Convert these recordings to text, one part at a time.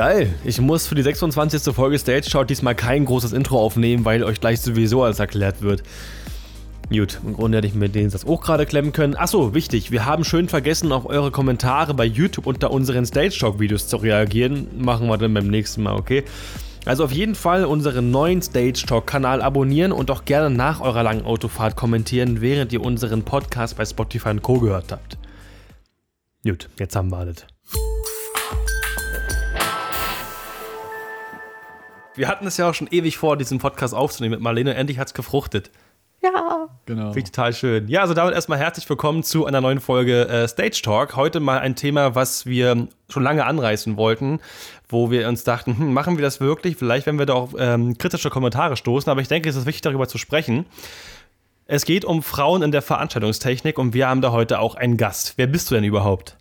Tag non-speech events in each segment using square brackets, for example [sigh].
Geil. Ich muss für die 26. Folge Stage Shout diesmal kein großes Intro aufnehmen, weil euch gleich sowieso alles erklärt wird. Gut, im Grunde hätte ich mir den Satz auch gerade klemmen können. Achso, wichtig, wir haben schön vergessen, auf eure Kommentare bei YouTube unter unseren Stage Talk Videos zu reagieren. Machen wir dann beim nächsten Mal, okay? Also auf jeden Fall unseren neuen Stage Talk Kanal abonnieren und auch gerne nach eurer langen Autofahrt kommentieren, während ihr unseren Podcast bei Spotify und Co. gehört habt. Gut, jetzt haben wir alles. Wir hatten es ja auch schon ewig vor, diesen Podcast aufzunehmen mit Marlene. Endlich hat es gefruchtet. Ja. Genau. Finde ich total schön. Ja, also damit erstmal herzlich willkommen zu einer neuen Folge äh, Stage Talk. Heute mal ein Thema, was wir schon lange anreißen wollten, wo wir uns dachten, hm, machen wir das wirklich? Vielleicht werden wir da auch ähm, kritische Kommentare stoßen, aber ich denke, es ist wichtig, darüber zu sprechen. Es geht um Frauen in der Veranstaltungstechnik und wir haben da heute auch einen Gast. Wer bist du denn überhaupt?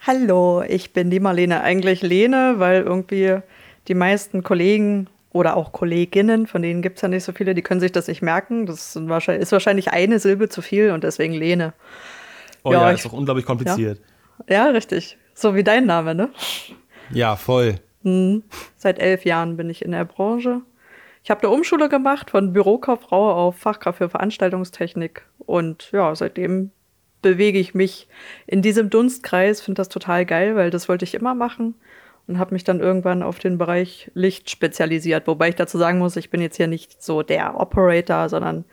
Hallo, ich bin die Marlene, eigentlich Lene, weil irgendwie die meisten Kollegen oder auch Kolleginnen, von denen gibt es ja nicht so viele, die können sich das nicht merken. Das ist wahrscheinlich eine Silbe zu viel und deswegen Lene. Oh ja, ja ist doch unglaublich kompliziert. Ja. ja, richtig. So wie dein Name, ne? Ja, voll. Mhm. Seit elf Jahren bin ich in der Branche. Ich habe eine Umschule gemacht von Bürokauffrau auf Fachkraft für Veranstaltungstechnik. Und ja, seitdem bewege ich mich in diesem Dunstkreis, finde das total geil, weil das wollte ich immer machen und habe mich dann irgendwann auf den Bereich Licht spezialisiert. Wobei ich dazu sagen muss, ich bin jetzt hier nicht so der Operator, sondern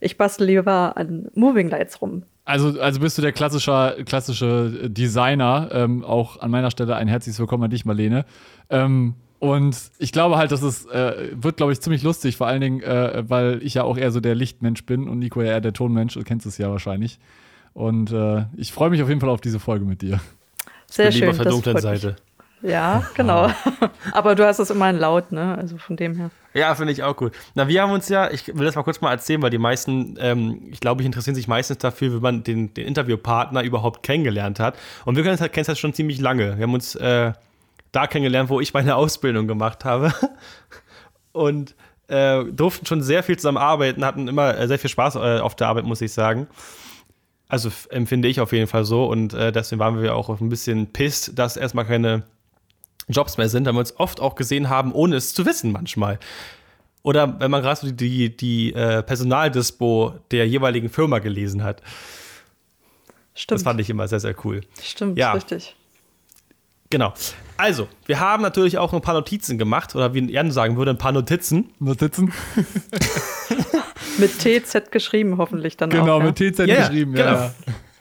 ich bastel lieber an Moving Lights rum. Also, also bist du der klassische, klassische Designer. Ähm, auch an meiner Stelle ein herzliches Willkommen an dich, Marlene. Ähm, und ich glaube halt, dass es äh, wird, glaube ich, ziemlich lustig, vor allen Dingen, äh, weil ich ja auch eher so der Lichtmensch bin und Nico ja eher der Tonmensch. Du kennst es ja wahrscheinlich. Und äh, ich freue mich auf jeden Fall auf diese Folge mit dir. Sehr ich bin schön. Lieber auf der dunklen Seite. Ja, genau. [laughs] Aber du hast es immer in laut, ne? Also von dem her. Ja, finde ich auch gut. Na, wir haben uns ja, ich will das mal kurz mal erzählen, weil die meisten, ähm, ich glaube, ich interessieren sich meistens dafür, wie man den, den Interviewpartner überhaupt kennengelernt hat. Und wir kennen es halt, schon ziemlich lange. Wir haben uns äh, da kennengelernt, wo ich meine Ausbildung gemacht habe. [laughs] Und äh, durften schon sehr viel zusammen arbeiten, hatten immer äh, sehr viel Spaß äh, auf der Arbeit, muss ich sagen. Also empfinde ich auf jeden Fall so und äh, deswegen waren wir auch ein bisschen pisst, dass erstmal keine Jobs mehr sind, da wir uns oft auch gesehen haben, ohne es zu wissen manchmal. Oder wenn man gerade so die, die, die äh, Personaldispo der jeweiligen Firma gelesen hat. Stimmt. Das fand ich immer sehr, sehr cool. Stimmt, ja. richtig. Genau. Also, wir haben natürlich auch ein paar Notizen gemacht, oder wie Jan sagen würde, ein paar Notizen. Notizen. [laughs] mit TZ geschrieben, hoffentlich dann genau, auch. Genau, mit TZ ja, geschrieben, ja. Genau.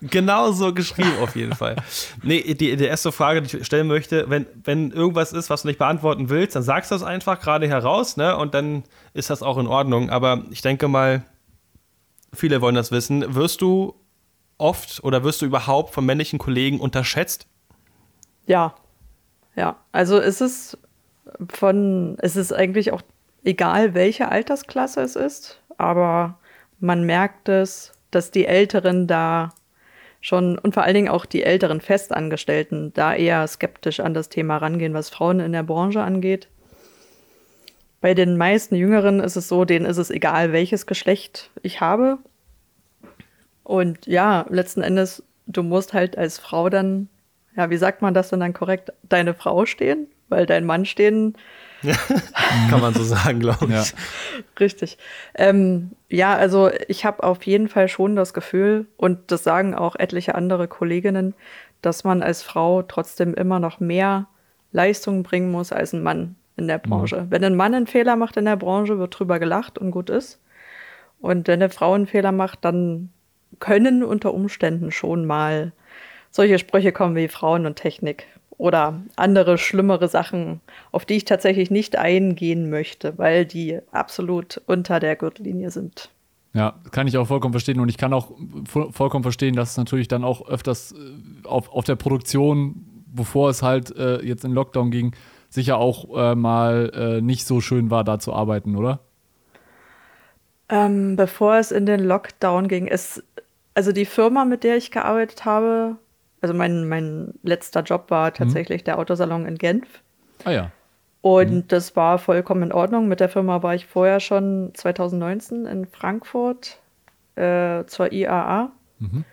Genau so geschrieben, auf jeden Fall. Nee, die, die erste Frage, die ich stellen möchte, wenn, wenn irgendwas ist, was du nicht beantworten willst, dann sagst du das einfach gerade heraus, ne? Und dann ist das auch in Ordnung. Aber ich denke mal, viele wollen das wissen. Wirst du oft oder wirst du überhaupt von männlichen Kollegen unterschätzt? Ja. Ja. Also ist es von, es ist eigentlich auch egal, welche Altersklasse es ist, aber man merkt es, dass die Älteren da schon und vor allen Dingen auch die älteren Festangestellten da eher skeptisch an das Thema rangehen, was Frauen in der Branche angeht. Bei den meisten Jüngeren ist es so, denen ist es egal, welches Geschlecht ich habe. Und ja, letzten Endes, du musst halt als Frau dann, ja, wie sagt man das denn dann korrekt, deine Frau stehen, weil dein Mann stehen [laughs] Kann man so sagen, glaube ich. Ja. Richtig. Ähm, ja, also ich habe auf jeden Fall schon das Gefühl, und das sagen auch etliche andere Kolleginnen, dass man als Frau trotzdem immer noch mehr Leistung bringen muss als ein Mann in der Branche. Mhm. Wenn ein Mann einen Fehler macht in der Branche, wird drüber gelacht und gut ist. Und wenn eine Frau einen Fehler macht, dann können unter Umständen schon mal solche Sprüche kommen wie Frauen und Technik oder andere schlimmere Sachen, auf die ich tatsächlich nicht eingehen möchte, weil die absolut unter der Gürtellinie sind. Ja, kann ich auch vollkommen verstehen. Und ich kann auch vollkommen verstehen, dass es natürlich dann auch öfters äh, auf, auf der Produktion, bevor es halt äh, jetzt in Lockdown ging, sicher auch äh, mal äh, nicht so schön war, da zu arbeiten, oder? Ähm, bevor es in den Lockdown ging, ist, also die Firma, mit der ich gearbeitet habe, also mein, mein letzter Job war mhm. tatsächlich mhm. der Autosalon in Genf. Ah ja. Und mhm. das war vollkommen in Ordnung. Mit der Firma war ich vorher schon 2019 in Frankfurt äh, zur IAA. Mhm.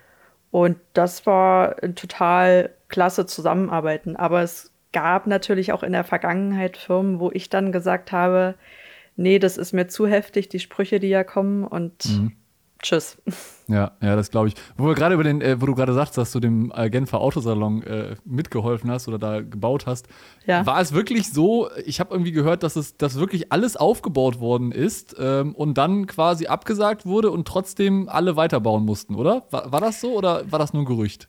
Und das war ein total klasse Zusammenarbeiten. Aber es gab natürlich auch in der Vergangenheit Firmen, wo ich dann gesagt habe, nee, das ist mir zu heftig, die Sprüche, die ja kommen und mhm. Tschüss. Ja, ja, das glaube ich. Wo wir gerade über den, äh, wo du gerade sagst, dass du dem äh, Genfer Autosalon äh, mitgeholfen hast oder da gebaut hast, ja. war es wirklich so? Ich habe irgendwie gehört, dass es, dass wirklich alles aufgebaut worden ist ähm, und dann quasi abgesagt wurde und trotzdem alle weiterbauen mussten, oder? War, war das so oder war das nur ein Gerücht?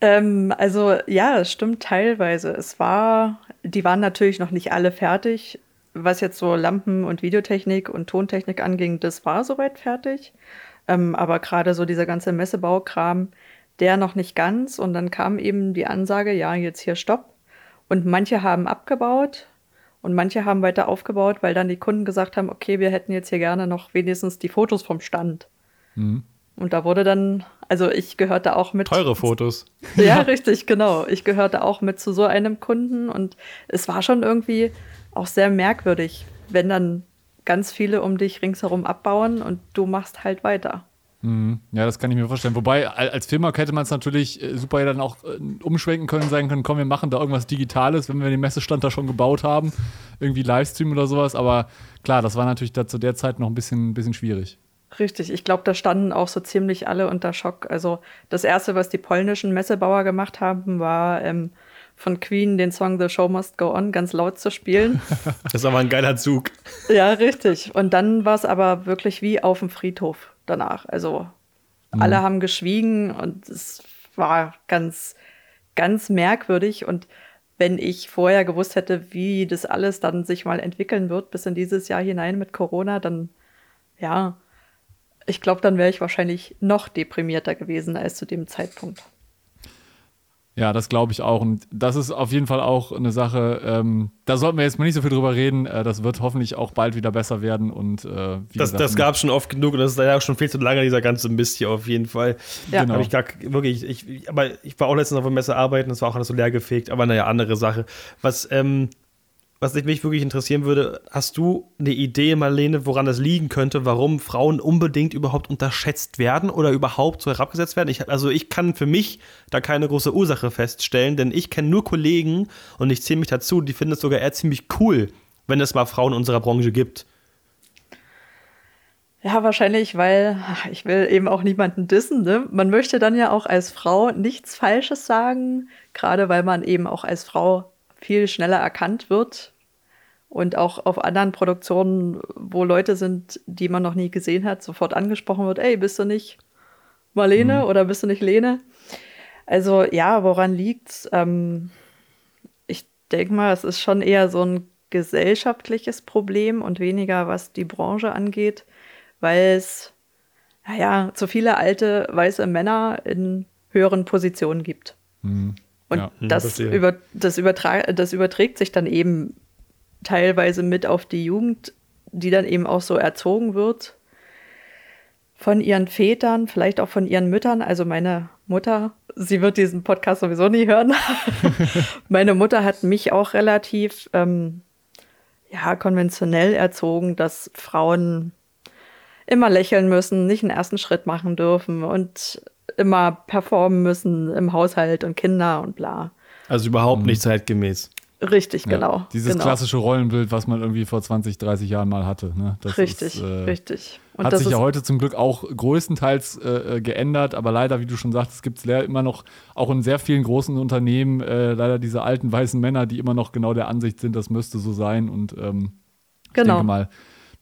Ähm, also ja, es stimmt teilweise. Es war, die waren natürlich noch nicht alle fertig. Was jetzt so Lampen und Videotechnik und Tontechnik anging, das war soweit fertig. Ähm, aber gerade so dieser ganze Messebaukram, der noch nicht ganz. Und dann kam eben die Ansage, ja, jetzt hier Stopp. Und manche haben abgebaut und manche haben weiter aufgebaut, weil dann die Kunden gesagt haben, okay, wir hätten jetzt hier gerne noch wenigstens die Fotos vom Stand. Mhm. Und da wurde dann, also ich gehörte auch mit. Teure Fotos. [laughs] Ja, richtig, genau. Ich gehörte auch mit zu so einem Kunden und es war schon irgendwie auch sehr merkwürdig, wenn dann ganz viele um dich ringsherum abbauen und du machst halt weiter. Mhm. Ja, das kann ich mir vorstellen. Wobei, als Firma hätte man es natürlich äh, super dann auch äh, umschwenken können, sagen können, komm, wir machen da irgendwas Digitales, wenn wir den Messestand da schon gebaut haben, irgendwie Livestream oder sowas. Aber klar, das war natürlich da zu der Zeit noch ein bisschen, bisschen schwierig. Richtig, ich glaube, da standen auch so ziemlich alle unter Schock. Also das Erste, was die polnischen Messebauer gemacht haben, war ähm, von Queen den Song The Show Must Go On ganz laut zu spielen. [laughs] Das war mal ein geiler Zug. Ja, richtig. Und dann war es aber wirklich wie auf dem Friedhof danach. Also mhm. alle haben geschwiegen und es war ganz, ganz merkwürdig. Und wenn ich vorher gewusst hätte, wie das alles dann sich mal entwickeln wird, bis in dieses Jahr hinein mit Corona, dann ja, ich glaube, dann wäre ich wahrscheinlich noch deprimierter gewesen als zu dem Zeitpunkt. Ja, das glaube ich auch. Und das ist auf jeden Fall auch eine Sache, ähm, da sollten wir jetzt mal nicht so viel drüber reden. Äh, das wird hoffentlich auch bald wieder besser werden. Und äh, das, das gab es schon oft genug und das ist ja auch schon viel zu lange, dieser ganze Mist hier auf jeden Fall. Ja. Genau. ich gar, wirklich, ich, aber ich war auch letztens auf der Messe arbeiten, das war auch alles so leer gefegt, aber naja, andere Sache. Was ähm, was mich wirklich interessieren würde, hast du eine Idee, Marlene, woran das liegen könnte, warum Frauen unbedingt überhaupt unterschätzt werden oder überhaupt so herabgesetzt werden? Ich, also ich kann für mich da keine große Ursache feststellen, denn ich kenne nur Kollegen und ich zähle mich dazu, die finden es sogar eher ziemlich cool, wenn es mal Frauen in unserer Branche gibt. Ja, wahrscheinlich, weil ich will eben auch niemanden dissen. Ne? Man möchte dann ja auch als Frau nichts Falsches sagen, gerade weil man eben auch als Frau viel schneller erkannt wird und auch auf anderen Produktionen, wo Leute sind, die man noch nie gesehen hat, sofort angesprochen wird, ey, bist du nicht Marlene mhm. oder bist du nicht Lene? Also ja, woran liegt's? Ähm, ich denke mal, es ist schon eher so ein gesellschaftliches Problem und weniger was die Branche angeht, weil es naja, zu viele alte weiße Männer in höheren Positionen gibt. Mhm. Und ja, das, über, das, das überträgt sich dann eben teilweise mit auf die Jugend, die dann eben auch so erzogen wird von ihren Vätern, vielleicht auch von ihren Müttern. Also meine Mutter, sie wird diesen Podcast sowieso nie hören. [laughs] meine Mutter hat mich auch relativ ähm, ja, konventionell erzogen, dass Frauen immer lächeln müssen, nicht einen ersten Schritt machen dürfen und immer performen müssen im Haushalt und Kinder und bla. Also überhaupt mhm. nicht zeitgemäß. Richtig, ja, genau. Dieses genau. klassische Rollenbild, was man irgendwie vor 20, 30 Jahren mal hatte. Ne? Das richtig, ist, äh, richtig. Und hat sich ja heute zum Glück auch größtenteils äh, geändert, aber leider, wie du schon sagst, gibt es immer noch, auch in sehr vielen großen Unternehmen, äh, leider diese alten weißen Männer, die immer noch genau der Ansicht sind, das müsste so sein. Und ähm, genau. ich denke mal,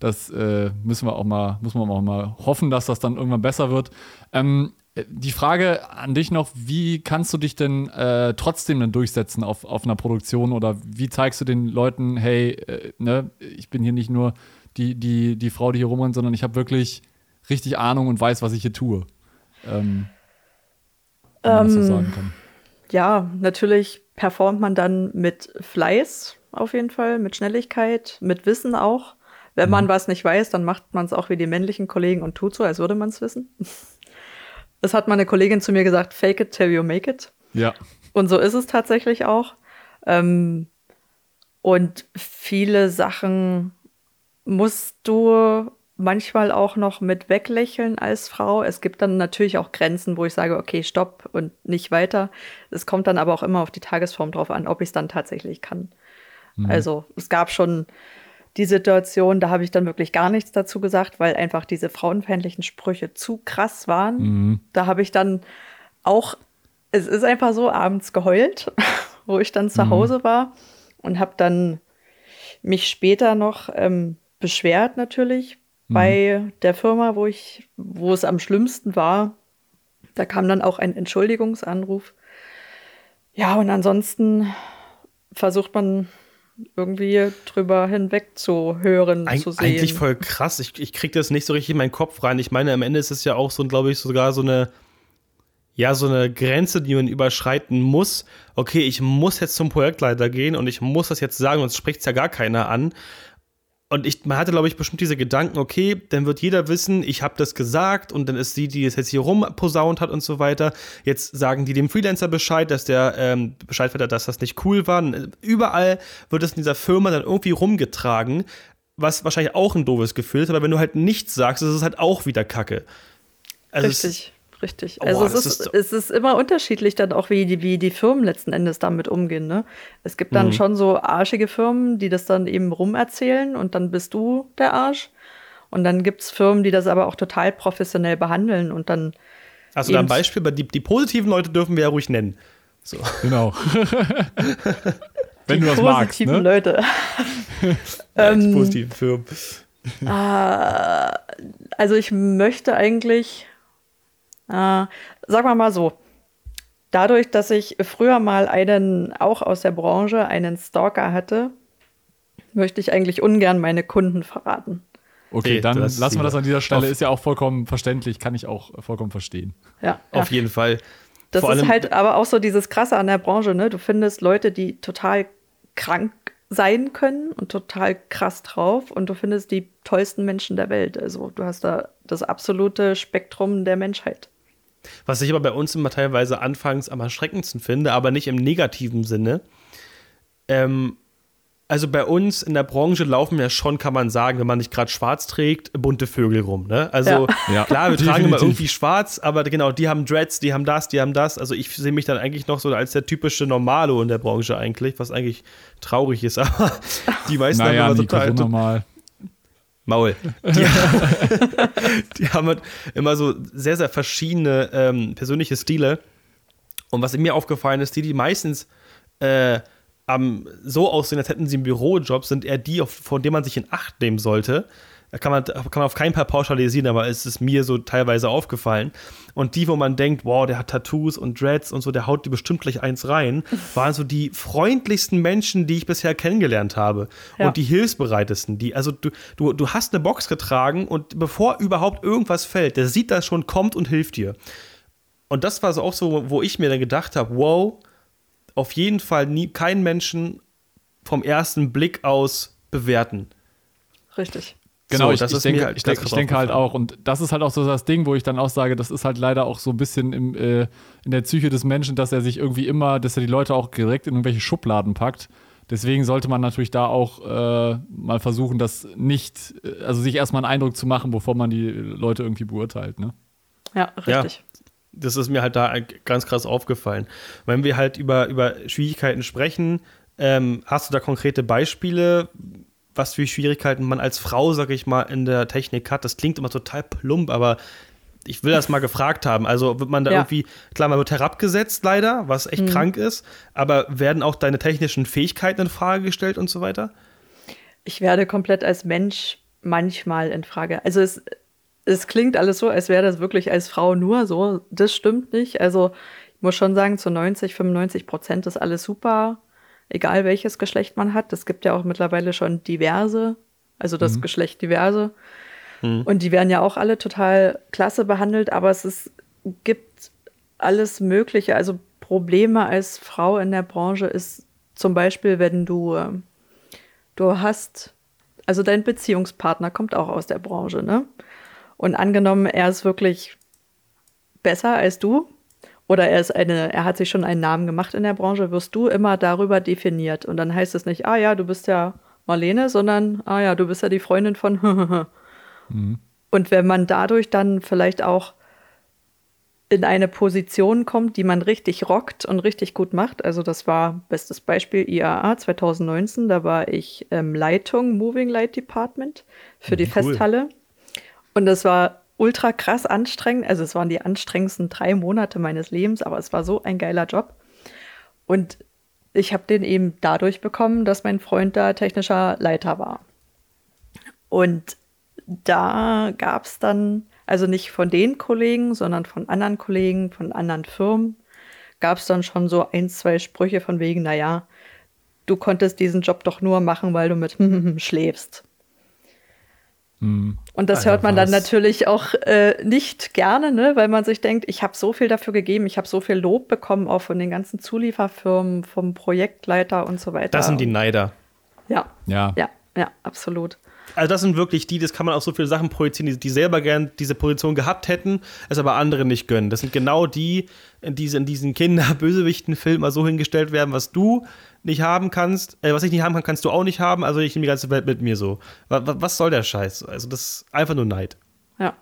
das äh, müssen wir auch mal, muss man auch mal hoffen, dass das dann irgendwann besser wird. Ähm, die Frage an dich noch, wie kannst du dich denn äh, trotzdem dann durchsetzen auf, auf einer Produktion oder wie zeigst du den Leuten, hey, äh, ne, ich bin hier nicht nur die, die, die Frau, die hier rumrennt, sondern ich habe wirklich richtig Ahnung und weiß, was ich hier tue. Ähm, wenn man ähm, das so sagen kann. Ja, natürlich performt man dann mit Fleiß auf jeden Fall, mit Schnelligkeit, mit Wissen auch. Wenn man mhm. was nicht weiß, dann macht man es auch wie die männlichen Kollegen und tut so, als würde man es wissen. [laughs] Das hat meine Kollegin zu mir gesagt, fake it till you make it. Ja. Und so ist es tatsächlich auch. Ähm, und viele Sachen musst du manchmal auch noch mit weglächeln als Frau. Es gibt dann natürlich auch Grenzen, wo ich sage, okay, stopp und nicht weiter. Es kommt dann aber auch immer auf die Tagesform drauf an, ob ich es dann tatsächlich kann. Mhm. Also es gab schon die Situation, da habe ich dann wirklich gar nichts dazu gesagt, weil einfach diese frauenfeindlichen Sprüche zu krass waren. Mhm. Da habe ich dann auch, es ist einfach so, abends geheult, [laughs] wo ich dann zu mhm. Hause war und habe dann mich später noch ähm, beschwert natürlich mhm. bei der Firma, wo ich, wo es am schlimmsten war. Da kam dann auch ein Entschuldigungsanruf. Ja, und ansonsten versucht man irgendwie drüber hinweg zu hören, Eig zu sehen. Eigentlich voll krass. Ich, ich kriege das nicht so richtig in meinen Kopf rein. Ich meine, am Ende ist es ja auch so, glaube ich, sogar so eine, ja, so eine Grenze, die man überschreiten muss. Okay, ich muss jetzt zum Projektleiter gehen und ich muss das jetzt sagen, sonst spricht es ja gar keiner an. Und ich, man hatte, glaube ich, bestimmt diese Gedanken, okay, dann wird jeder wissen, ich habe das gesagt und dann ist sie, die es jetzt hier rumposaunt hat und so weiter. Jetzt sagen die dem Freelancer Bescheid, dass der ähm, Bescheid wird, dass das nicht cool war. Und überall wird es in dieser Firma dann irgendwie rumgetragen, was wahrscheinlich auch ein doofes Gefühl ist, aber wenn du halt nichts sagst, ist es halt auch wieder Kacke. Also Richtig richtig. Oh, also es ist, ist, es ist immer unterschiedlich dann auch, wie die, wie die Firmen letzten Endes damit umgehen. Ne? Es gibt dann mhm. schon so arschige Firmen, die das dann eben rumerzählen und dann bist du der Arsch. Und dann gibt es Firmen, die das aber auch total professionell behandeln und dann. Also da ein Beispiel, die, die positiven Leute dürfen wir ja ruhig nennen. So. Genau. [laughs] Wenn die du das magst. Ne? Leute. [laughs] [laughs] ja, die ähm, positiven Firmen. Ah, also ich möchte eigentlich äh, sagen wir mal so, dadurch, dass ich früher mal einen, auch aus der Branche, einen Stalker hatte, möchte ich eigentlich ungern meine Kunden verraten. Okay, dann lassen wir das an dieser Stelle. Ist ja auch vollkommen verständlich, kann ich auch vollkommen verstehen. Ja. Auf ja. jeden Fall. Das Vor ist halt aber auch so dieses Krasse an der Branche, ne? Du findest Leute, die total krank sein können und total krass drauf und du findest die tollsten Menschen der Welt. Also du hast da das absolute Spektrum der Menschheit. Was ich aber bei uns immer teilweise anfangs am erschreckendsten finde, aber nicht im negativen Sinne. Ähm, also bei uns in der Branche laufen ja schon, kann man sagen, wenn man nicht gerade schwarz trägt, bunte Vögel rum. Ne? Also ja. klar, wir tragen immer irgendwie schwarz, aber genau, die haben Dreads, die haben das, die haben das. Also ich sehe mich dann eigentlich noch so als der typische Normalo in der Branche eigentlich, was eigentlich traurig ist, [laughs] aber die meisten naja, haben immer total. Normal. Maul. [laughs] Die, [laughs] die, haben halt immer so sehr, sehr verschiedene ähm, persönliche Stile. Und was mir aufgefallen ist, die, die meistens äh, um, so aussehen, als hätten sie einen Bürojob, sind eher die, von denen man sich in Acht nehmen sollte. Da kann man, kann man auf keinen Fall pauschalisieren, aber es ist mir so teilweise aufgefallen. Und die, wo man denkt, wow, der hat Tattoos und Dreads und so, der haut die bestimmt gleich eins rein, [laughs] waren so die freundlichsten Menschen, die ich bisher kennengelernt habe. Ja. Und die hilfsbereitesten. Die, also du, du, du hast eine Box getragen und bevor überhaupt irgendwas fällt, der sieht das schon, kommt und hilft dir. Und das war so auch so, wo ich mir dann gedacht habe, wow, auf jeden Fall nie, keinen Menschen vom ersten Blick aus bewerten. Richtig. Genau, so, ich, ich, denke, halt, ich, denke, ich denke halt auch. Und das ist halt auch so das Ding, wo ich dann auch sage, das ist halt leider auch so ein bisschen im, äh, in der Psyche des Menschen, dass er sich irgendwie immer, dass er die Leute auch direkt in irgendwelche Schubladen packt. Deswegen sollte man natürlich da auch äh, mal versuchen, das nicht, äh, also sich erstmal einen Eindruck zu machen, bevor man die Leute irgendwie beurteilt. Ne? Ja, richtig. Ja, das ist mir halt da ganz krass aufgefallen. Wenn wir halt über, über Schwierigkeiten sprechen, ähm, hast du da konkrete Beispiele? Was für Schwierigkeiten man als Frau, sag ich mal, in der Technik hat. Das klingt immer total plump, aber ich will das mal gefragt haben. Also wird man da ja. irgendwie, klar, man wird herabgesetzt leider, was echt mhm. krank ist, aber werden auch deine technischen Fähigkeiten in Frage gestellt und so weiter? Ich werde komplett als Mensch manchmal in Frage. Also es, es klingt alles so, als wäre das wirklich als Frau nur so. Das stimmt nicht. Also ich muss schon sagen, zu 90, 95 Prozent ist alles super egal welches Geschlecht man hat. Es gibt ja auch mittlerweile schon diverse, also das mhm. Geschlecht diverse. Mhm. Und die werden ja auch alle total klasse behandelt, aber es ist, gibt alles Mögliche. Also Probleme als Frau in der Branche ist zum Beispiel, wenn du, ähm, du hast, also dein Beziehungspartner kommt auch aus der Branche, ne? Und angenommen, er ist wirklich besser als du, oder er ist eine, er hat sich schon einen Namen gemacht in der Branche, wirst du immer darüber definiert. Und dann heißt es nicht, ah ja, du bist ja Marlene, sondern ah ja, du bist ja die Freundin von [laughs] Mhm. Und wenn man dadurch dann vielleicht auch in eine Position kommt, die man richtig rockt und richtig gut macht. Also das war bestes Beispiel IAA 2019, da war ich ähm, Leitung Moving Light Department für die cool. Festhalle. Und das war ultra krass anstrengend. Also es waren die anstrengendsten drei Monate meines Lebens, aber es war so ein geiler Job. Und ich habe den eben dadurch bekommen, dass mein Freund da technischer Leiter war. Und da gab es dann, also nicht von den Kollegen, sondern von anderen Kollegen, von anderen Firmen, gab es dann schon so ein, zwei Sprüche von wegen, naja, du konntest diesen Job doch nur machen, weil du mit [laughs] schläfst. Hm. Und das Alter, hört man dann natürlich auch äh, nicht gerne, ne? weil man sich denkt, ich habe so viel dafür gegeben, ich habe so viel Lob bekommen, auch von den ganzen Zulieferfirmen, vom Projektleiter und so weiter. Das sind die Neider. Ja. Ja. Ja, ja, absolut. Also das sind wirklich die, das kann man auf so viele Sachen projizieren, die, die selber gern diese Position gehabt hätten, es aber anderen nicht gönnen. Das sind genau die, die in diesen Kinder-Bösewichten-Film mal so hingestellt werden, was du nicht haben kannst, äh, was ich nicht haben kann, kannst du auch nicht haben, also ich nehme die ganze Welt mit mir so. Was, was soll der Scheiß? Also das ist einfach nur Neid. Ja.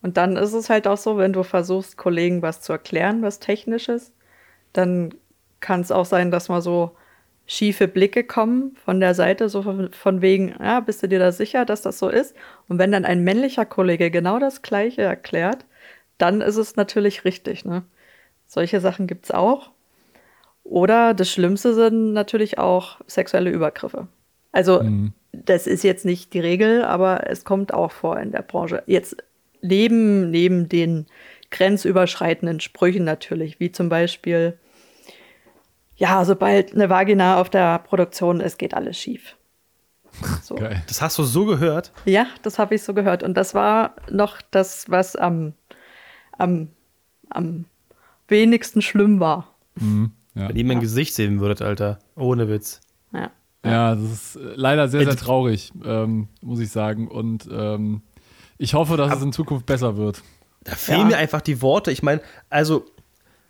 Und dann ist es halt auch so, wenn du versuchst, Kollegen was zu erklären, was Technisches, dann kann es auch sein, dass mal so schiefe Blicke kommen von der Seite, so von, von, wegen, ja, bist du dir da sicher, dass das so ist? Und wenn dann ein männlicher Kollege genau das Gleiche erklärt, dann ist es natürlich richtig. Ne? Solche Sachen gibt es auch. Oder das Schlimmste sind natürlich auch sexuelle Übergriffe. Also mhm. das ist jetzt nicht die Regel, aber es kommt auch vor in der Branche. Jetzt neben, neben den grenzüberschreitenden Sprüchen natürlich, wie zum Beispiel, ja, sobald eine Vagina auf der Produktion ist, geht alles schief. [laughs] So. Geil. Das hast du so gehört? Ja, das habe ich so gehört. Und das war noch das, was am, am, am wenigsten schlimm war. Mhm. Ja. Wenn ihr mein ja. Gesicht sehen würdet, Alter. Ohne Witz. Ja. Ja, das ist äh, leider sehr, sehr traurig, ähm, muss ich sagen. Und ähm, ich hoffe, dass Aber es in Zukunft besser wird. Da fehlen mir einfach die Worte. Ich meine, also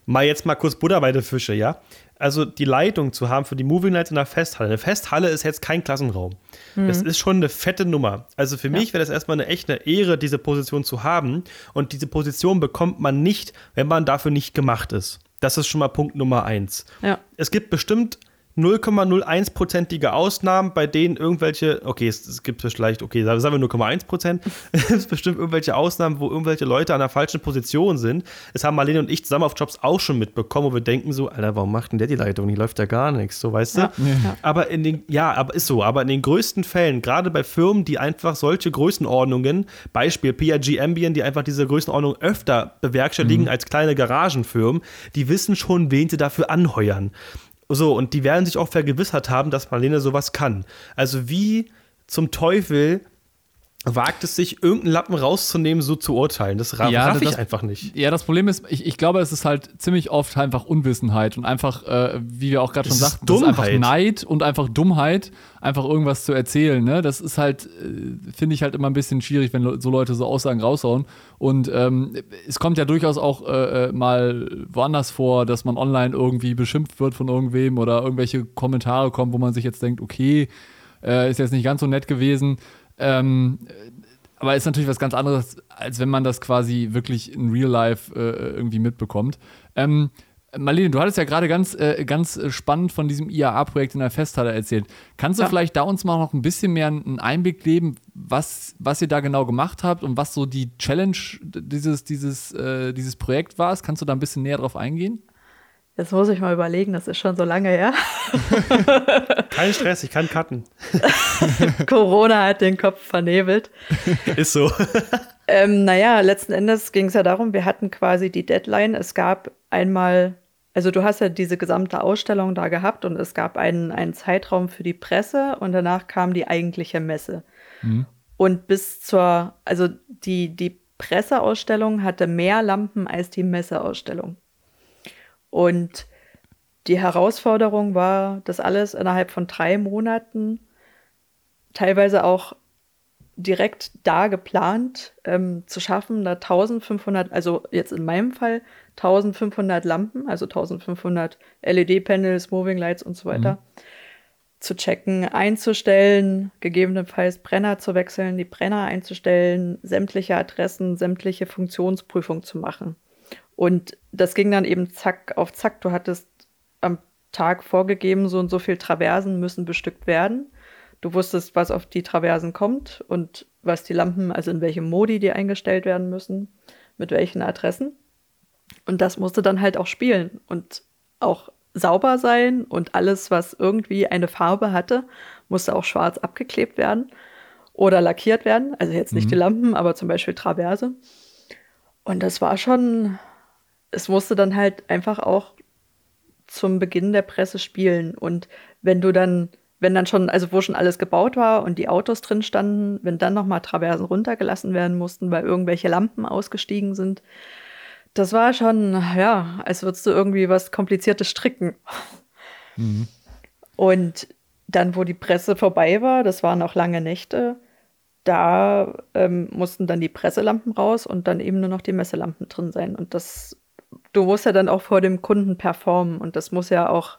mal jetzt mal kurz Butter bei der Fische, ja? Also die Leitung zu haben für die Moving Lights in der Festhalle. Eine Festhalle ist jetzt kein Klassenraum. Mhm. Das ist schon eine fette Nummer. Also für ja. mich wäre das erstmal eine echte Ehre, diese Position zu haben. Und diese Position bekommt man nicht, wenn man dafür nicht gemacht ist. Das ist schon mal Punkt Nummer eins. Ja. Es gibt bestimmt 0,01-prozentige Ausnahmen, bei denen irgendwelche, okay, es, es gibt vielleicht, okay, sagen wir 0,1 Prozent, [laughs] es gibt bestimmt irgendwelche Ausnahmen, wo irgendwelche Leute an der falschen Position sind. Das haben Marlene und ich zusammen auf Jobs auch schon mitbekommen, wo wir denken so, Alter, warum macht denn der die Leitung? Die läuft ja gar nichts, so weißt ja. du? Ja. Aber in den, ja, aber ist so, aber in den größten Fällen, gerade bei Firmen, die einfach solche Größenordnungen, Beispiel PRG Ambient, die einfach diese Größenordnung öfter bewerkstelligen mhm. als kleine Garagenfirmen, die wissen schon, wen sie dafür anheuern. So, und die werden sich auch vergewissert haben, dass Marlene sowas kann. Also wie zum Teufel wagt es sich, irgendeinen Lappen rauszunehmen, so zu urteilen. Das raff ja, ich einfach nicht. Ja, das Problem ist, ich, ich glaube, es ist halt ziemlich oft einfach Unwissenheit und einfach, äh, wie wir auch gerade schon sagten, das ist einfach Neid und einfach Dummheit, einfach irgendwas zu erzählen. Ne? Das ist halt, äh, finde ich halt immer ein bisschen schwierig, wenn so Leute so Aussagen raushauen. Und ähm, es kommt ja durchaus auch äh, äh, mal woanders vor, dass man online irgendwie beschimpft wird von irgendwem oder irgendwelche Kommentare kommen, wo man sich jetzt denkt, okay, äh, ist jetzt nicht ganz so nett gewesen. Ähm, aber ist natürlich was ganz anderes, als wenn man das quasi wirklich in Real Life äh, irgendwie mitbekommt. Ähm, Marlene, du hattest ja gerade ganz, äh, ganz spannend von diesem IAA-Projekt in der Festhalle erzählt. Kannst du ja. vielleicht da uns mal noch ein bisschen mehr einen Einblick geben, was, was ihr da genau gemacht habt und was so die Challenge dieses, dieses, äh, dieses Projekt war? Kannst du da ein bisschen näher drauf eingehen? Jetzt muss ich mal überlegen, das ist schon so lange her. [laughs] Kein Stress, ich kann cutten. [laughs] Corona hat den Kopf vernebelt. Ist so. ähm, naja, letzten Endes ging es ja darum, wir hatten quasi die Deadline. Es gab einmal, also du hast ja diese gesamte Ausstellung da gehabt und es gab einen, einen Zeitraum für die Presse und danach kam die eigentliche Messe. Mhm. Und bis zur, also die, die Presseausstellung hatte mehr Lampen als die Messeausstellung. Und die Herausforderung war, das alles innerhalb von drei Monaten, teilweise auch direkt da geplant ähm, zu schaffen, da 1500, also jetzt in meinem Fall 1500 Lampen, also 1500 LED-Panels, Moving Lights und so weiter, mhm. zu checken, einzustellen, gegebenenfalls Brenner zu wechseln, die Brenner einzustellen, sämtliche Adressen, sämtliche Funktionsprüfung zu machen. Und das ging dann eben zack auf zack. Du hattest am Tag vorgegeben, so und so viel Traversen müssen bestückt werden. Du wusstest, was auf die Traversen kommt und was die Lampen, also in welchem Modi die eingestellt werden müssen, mit welchen Adressen. Und das musste dann halt auch spielen und auch sauber sein und alles, was irgendwie eine Farbe hatte, musste auch schwarz abgeklebt werden oder lackiert werden. Also jetzt nicht mhm. die Lampen, aber zum Beispiel Traverse. Und das war schon, es musste dann halt einfach auch zum Beginn der Presse spielen. Und wenn du dann, wenn dann schon, also wo schon alles gebaut war und die Autos drin standen, wenn dann nochmal Traversen runtergelassen werden mussten, weil irgendwelche Lampen ausgestiegen sind, das war schon, ja, als würdest du irgendwie was Kompliziertes stricken. Mhm. Und dann, wo die Presse vorbei war, das waren auch lange Nächte, da ähm, mussten dann die Presselampen raus und dann eben nur noch die Messelampen drin sein. Und das, du musst ja dann auch vor dem Kunden performen und das muss ja auch,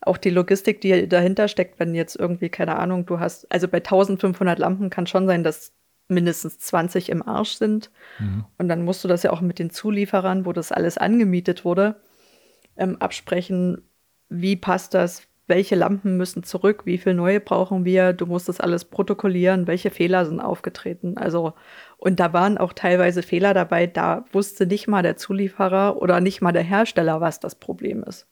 auch die Logistik, die dahinter steckt, wenn jetzt irgendwie, keine Ahnung, du hast, also bei 1500 Lampen kann schon sein, dass mindestens 20 im Arsch sind. Mhm. Und dann musst du das ja auch mit den Zulieferern, wo das alles angemietet wurde, ähm, absprechen, wie passt das, welche Lampen müssen zurück, wie viel neue brauchen wir, du musst das alles protokollieren, welche Fehler sind aufgetreten. Also, und da waren auch teilweise Fehler dabei, da wusste nicht mal der Zulieferer oder nicht mal der Hersteller, was das Problem ist.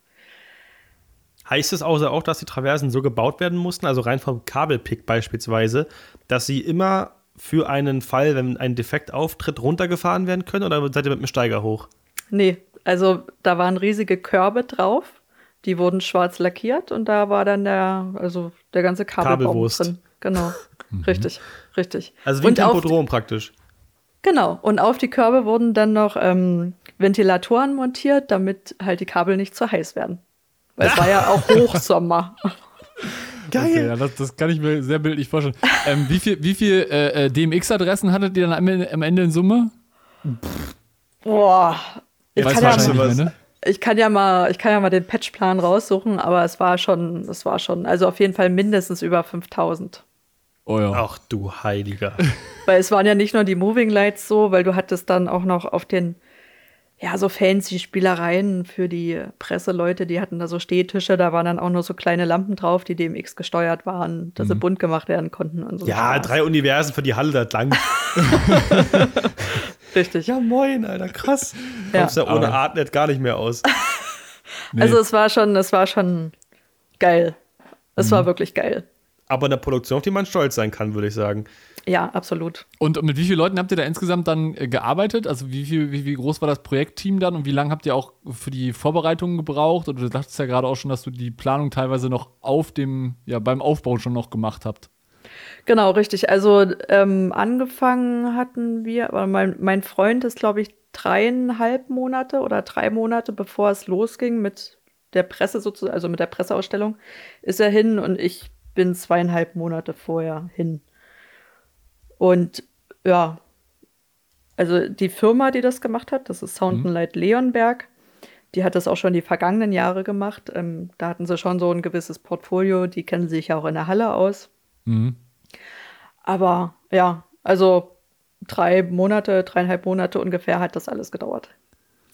Heißt es also auch, dass die Traversen so gebaut werden mussten, also rein vom Kabelpick beispielsweise, dass sie immer für einen Fall, wenn ein Defekt auftritt, runtergefahren werden können oder seid ihr mit dem Steiger hoch? Nee, also da waren riesige Körbe drauf, die wurden schwarz lackiert und da war dann der, also der ganze Kabelbaum drin. Genau, [laughs] mhm. richtig, richtig. Also wie ein Tempodrom praktisch. Genau, und auf die Körbe wurden dann noch ähm, Ventilatoren montiert, damit halt die Kabel nicht zu heiß werden. Weil es war ja auch [laughs] Hochsommer. [laughs] Geil. Okay, ja, das, das, kann ich mir sehr bildlich vorstellen. Ähm, wie viel, wie viel äh, äh DMX-Adressen hattet ihr dann am Ende, am Ende in Summe? Boah. Ich kann, ja mehr, ne? Ich kann ja mal, ich kann ja mal den Patchplan raussuchen, aber es war schon, es war schon, also auf jeden Fall mindestens über 5000. Oh ja. Ach du Heiliger. weil es waren ja nicht nur die Moving Lights so, weil du hattest dann auch noch auf den ja, so fancy Spielereien für die Presseleute, die hatten da so Stehtische, da waren dann auch nur so kleine Lampen drauf, die DMX gesteuert waren, dass mhm. sie bunt gemacht werden konnten und so. Ja, Spaß. drei Universen für die Halle da lang. [laughs] Richtig. Ja, moin, Alter, krass. Ja. Kommst ja ohne Artnet gar nicht mehr aus. [laughs] nee. Also es war schon, es war schon geil. Es mhm. war wirklich geil. Aber eine Produktion, auf die man stolz sein kann, würde ich sagen. Ja, absolut. Und mit wie vielen Leuten habt ihr da insgesamt dann äh, gearbeitet? Also wie, viel, wie, wie groß war das Projektteam dann und wie lange habt ihr auch für die Vorbereitungen gebraucht? Oder du sagtest ja gerade auch schon, dass du die Planung teilweise noch auf dem, ja, beim Aufbau schon noch gemacht habt. Genau, richtig. Also ähm, angefangen hatten wir, aber mein, mein Freund ist, glaube ich, dreieinhalb Monate oder drei Monate, bevor es losging mit der Presse sozusagen, also mit der Presseausstellung, ist er hin und ich bin zweieinhalb Monate vorher hin. Und ja, also die Firma, die das gemacht hat, das ist Sound mhm. Light Leonberg, die hat das auch schon die vergangenen Jahre gemacht. Ähm, da hatten sie schon so ein gewisses Portfolio, die kennen sich ja auch in der Halle aus. Mhm. Aber ja, also drei Monate, dreieinhalb Monate ungefähr hat das alles gedauert.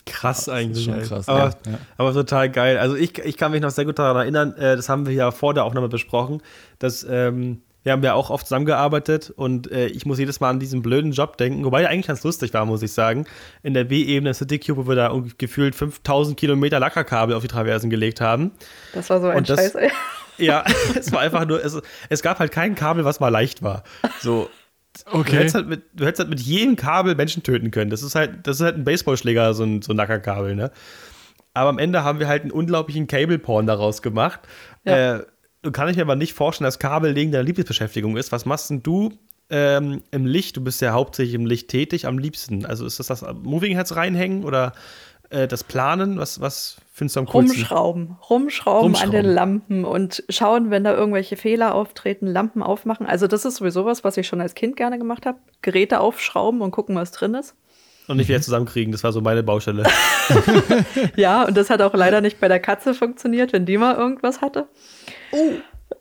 Krass eigentlich. Schon krass, aber, ja. aber, total geil. Also ich, ich kann mich noch sehr gut daran erinnern, äh, das haben wir ja vor der Aufnahme besprochen, dass ähm, wir haben ja auch oft zusammengearbeitet und äh, ich muss jedes Mal an diesen blöden Job denken, wobei er eigentlich ganz lustig war, muss ich sagen. In der B-Ebene City Cube, wo wir da gefühlt 5000 Kilometer Lackerkabel auf die Traversen gelegt haben. Das war so ein das, Scheiß, ey. [laughs] Ja, es war einfach nur, es, es gab halt kein Kabel, was mal leicht war. So, Okay. Du hättest, halt mit, du hättest halt mit jedem Kabel Menschen töten können. Das ist halt, das ist halt ein Baseballschläger, so ein, so ein Nackerkabel, ne? Aber am Ende haben wir halt einen unglaublichen Cable-Porn daraus gemacht. Ja. Äh, kann ich mir aber nicht vorstellen, dass Kabellegen deine Lieblingsbeschäftigung ist. Was machst denn du ähm, im Licht? Du bist ja hauptsächlich im Licht tätig, am liebsten. Also ist das das Moving Heads reinhängen oder äh, das Planen? Was, was findest du am coolsten? Rumschrauben. Rumschrauben. Rumschrauben an den Lampen und schauen, wenn da irgendwelche Fehler auftreten, Lampen aufmachen. Also das ist sowieso was, was ich schon als Kind gerne gemacht habe. Geräte aufschrauben und gucken, was drin ist. Und nicht wieder zusammenkriegen, das war so meine Baustelle. [laughs] ja, und das hat auch leider nicht bei der Katze funktioniert, wenn die mal irgendwas hatte. Oh.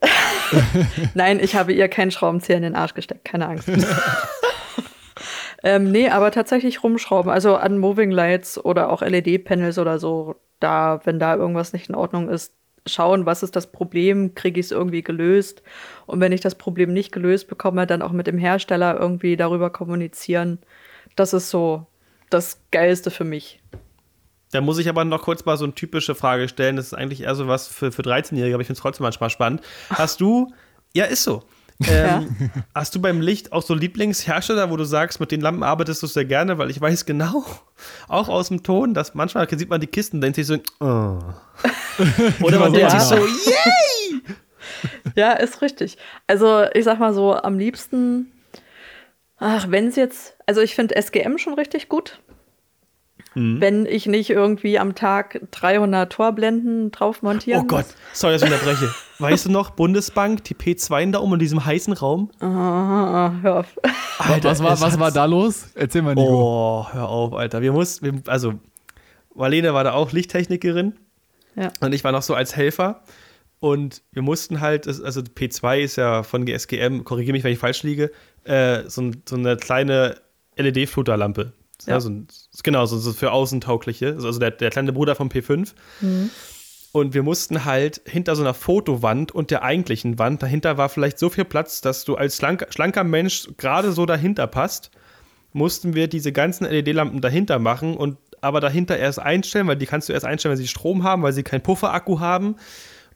[laughs] Nein, ich habe ihr keinen Schraubenzieher in den Arsch gesteckt, keine Angst. [laughs] ähm, nee, aber tatsächlich rumschrauben, also an Moving Lights oder auch LED-Panels oder so, da, wenn da irgendwas nicht in Ordnung ist, schauen, was ist das Problem, kriege ich es irgendwie gelöst. Und wenn ich das Problem nicht gelöst bekomme, dann auch mit dem Hersteller irgendwie darüber kommunizieren. Das ist so das Geilste für mich. Da muss ich aber noch kurz mal so eine typische Frage stellen. Das ist eigentlich eher so was für, für 13-Jährige, aber ich finde es trotzdem manchmal spannend. Hast du, ja, ist so. Ähm, ja. Hast du beim Licht auch so Lieblingshersteller, wo du sagst, mit den Lampen arbeitest du sehr gerne, weil ich weiß genau, [laughs] auch aus dem Ton, dass manchmal sieht man die Kisten, denkt sich so, oh. [laughs] oder man denkt sich so, yay! [laughs] Ja, ist richtig. Also ich sag mal so, am liebsten, ach, wenn es jetzt, also ich finde SGM schon richtig gut. Mhm. Wenn ich nicht irgendwie am Tag 300 Torblenden drauf montieren Oh Gott, sorry, dass ich unterbreche. [laughs] weißt du noch, Bundesbank, die P2 da um in diesem heißen Raum? Ah, hör auf. Alter, was war, was war da los? Erzähl mal, Nico. Oh, hör auf, Alter. Wir mussten, also, Marlene war da auch Lichttechnikerin. Ja. Und ich war noch so als Helfer. Und wir mussten halt, also P2 ist ja von GSGM, korrigiere mich, wenn ich falsch liege, äh, so, so eine kleine LED-Fluterlampe. Ja. ja so ein, genau, so, so für Außentaugliche. Also der, der kleine Bruder vom P5. Mhm. Und wir mussten halt hinter so einer Fotowand und der eigentlichen Wand, dahinter war vielleicht so viel Platz, dass du als schlanker, schlanker Mensch gerade so dahinter passt, mussten wir diese ganzen LED-Lampen dahinter machen und aber dahinter erst einstellen, weil die kannst du erst einstellen, wenn sie Strom haben, weil sie keinen Pufferakku haben.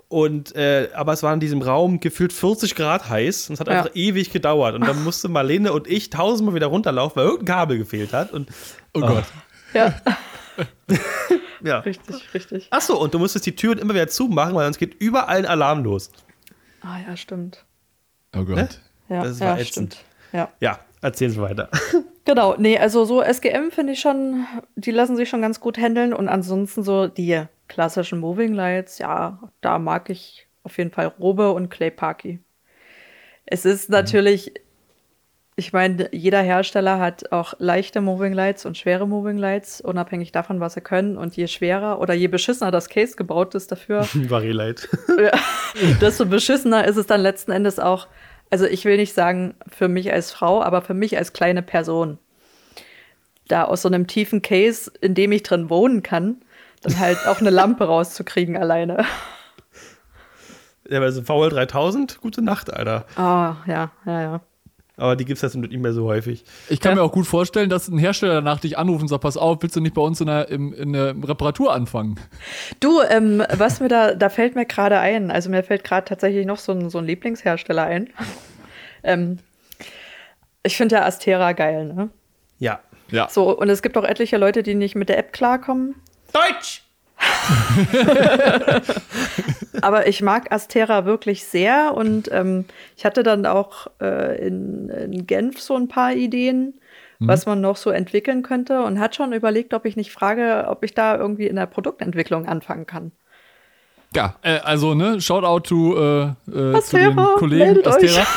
Und äh, aber es war in diesem Raum gefühlt 40 Grad heiß und es hat ja. einfach ewig gedauert. Und dann musste Marlene und ich tausendmal wieder runterlaufen, weil irgendein Kabel gefehlt hat. Und oh Gott. Ja. [laughs] ja. Richtig, richtig. Achso, und du musstest die Türen immer wieder zumachen, weil sonst geht überall ein Alarm los. Ah ja, stimmt. Oh Gott. Ne? Ja, das war ja, stimmt. Ja, ja erzähl es weiter. [laughs] Genau, nee, also so SGM finde ich schon, die lassen sich schon ganz gut handeln und ansonsten so die klassischen Moving Lights, ja, da mag ich auf jeden Fall Robe und Clay Parky. Es ist mhm. natürlich, ich meine, jeder Hersteller hat auch leichte Moving Lights und schwere Moving Lights, unabhängig davon, was sie können. Und je schwerer oder je beschissener das Case gebaut ist dafür, [laughs] Vari-Light. [laughs] [laughs] desto beschissener ist es dann letzten Endes auch also ich will nicht sagen für mich als Frau, aber für mich als kleine Person. Da aus so einem tiefen Case, in dem ich drin wohnen kann, dann halt auch eine Lampe rauszukriegen alleine. Ja, also VL 3000, gute Nacht, Alter. Oh, ja, ja, ja. Aber die gibt es jetzt nicht mehr so häufig. Ich kann ja. mir auch gut vorstellen, dass ein Hersteller danach dich anruft und sagt: Pass auf, willst du nicht bei uns in der, in, Reparatur anfangen? Du, ähm, was mir da, da fällt mir gerade ein, also mir fällt gerade tatsächlich noch so ein, so ein Lieblingshersteller ein. ähm, ich finde ja Astera geil, ne? Ja. ja. So, und es gibt auch etliche Leute, die nicht mit der App klarkommen. Deutsch! [laughs] Aber ich mag Astera wirklich sehr und ähm, ich hatte dann auch äh, in, in, Genf so ein paar Ideen, mhm. was man noch so entwickeln könnte und hat schon überlegt, ob ich nicht frage, ob ich da irgendwie in der Produktentwicklung anfangen kann. Ja, äh, also ne, Shoutout to, äh, äh, zu den Kollegen Astera.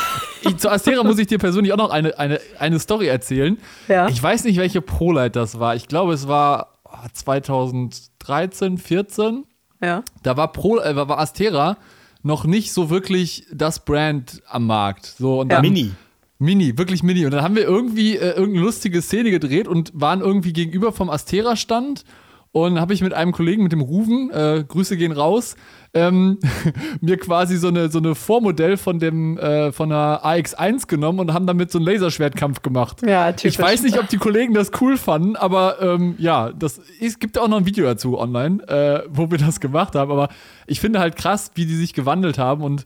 Ich, zu Astera muss ich dir persönlich auch noch eine, eine, eine Story erzählen. Ja. Ich weiß nicht, welche ProLight das war. Ich glaube, es war 2013, 14. Ja. Da war, Pro, äh, war Astera noch nicht so wirklich das Brand am Markt. So, und ja. Mini. Mini, wirklich Mini. Und dann haben wir irgendwie äh, irgendeine lustige Szene gedreht und waren irgendwie gegenüber vom Astera-Stand und habe ich mit einem Kollegen, mit dem Ruven, äh, Grüße gehen raus, ähm, [laughs] mir quasi so eine, so eine Vormodell von dem äh, von der AX1 genommen und haben damit so einen Laserschwertkampf gemacht. Ja, typisch. Ich weiß nicht, ob die Kollegen das cool fanden, aber ähm, ja, das es gibt auch noch ein Video dazu online, äh, wo wir das gemacht haben. Aber ich finde halt krass, wie die sich gewandelt haben und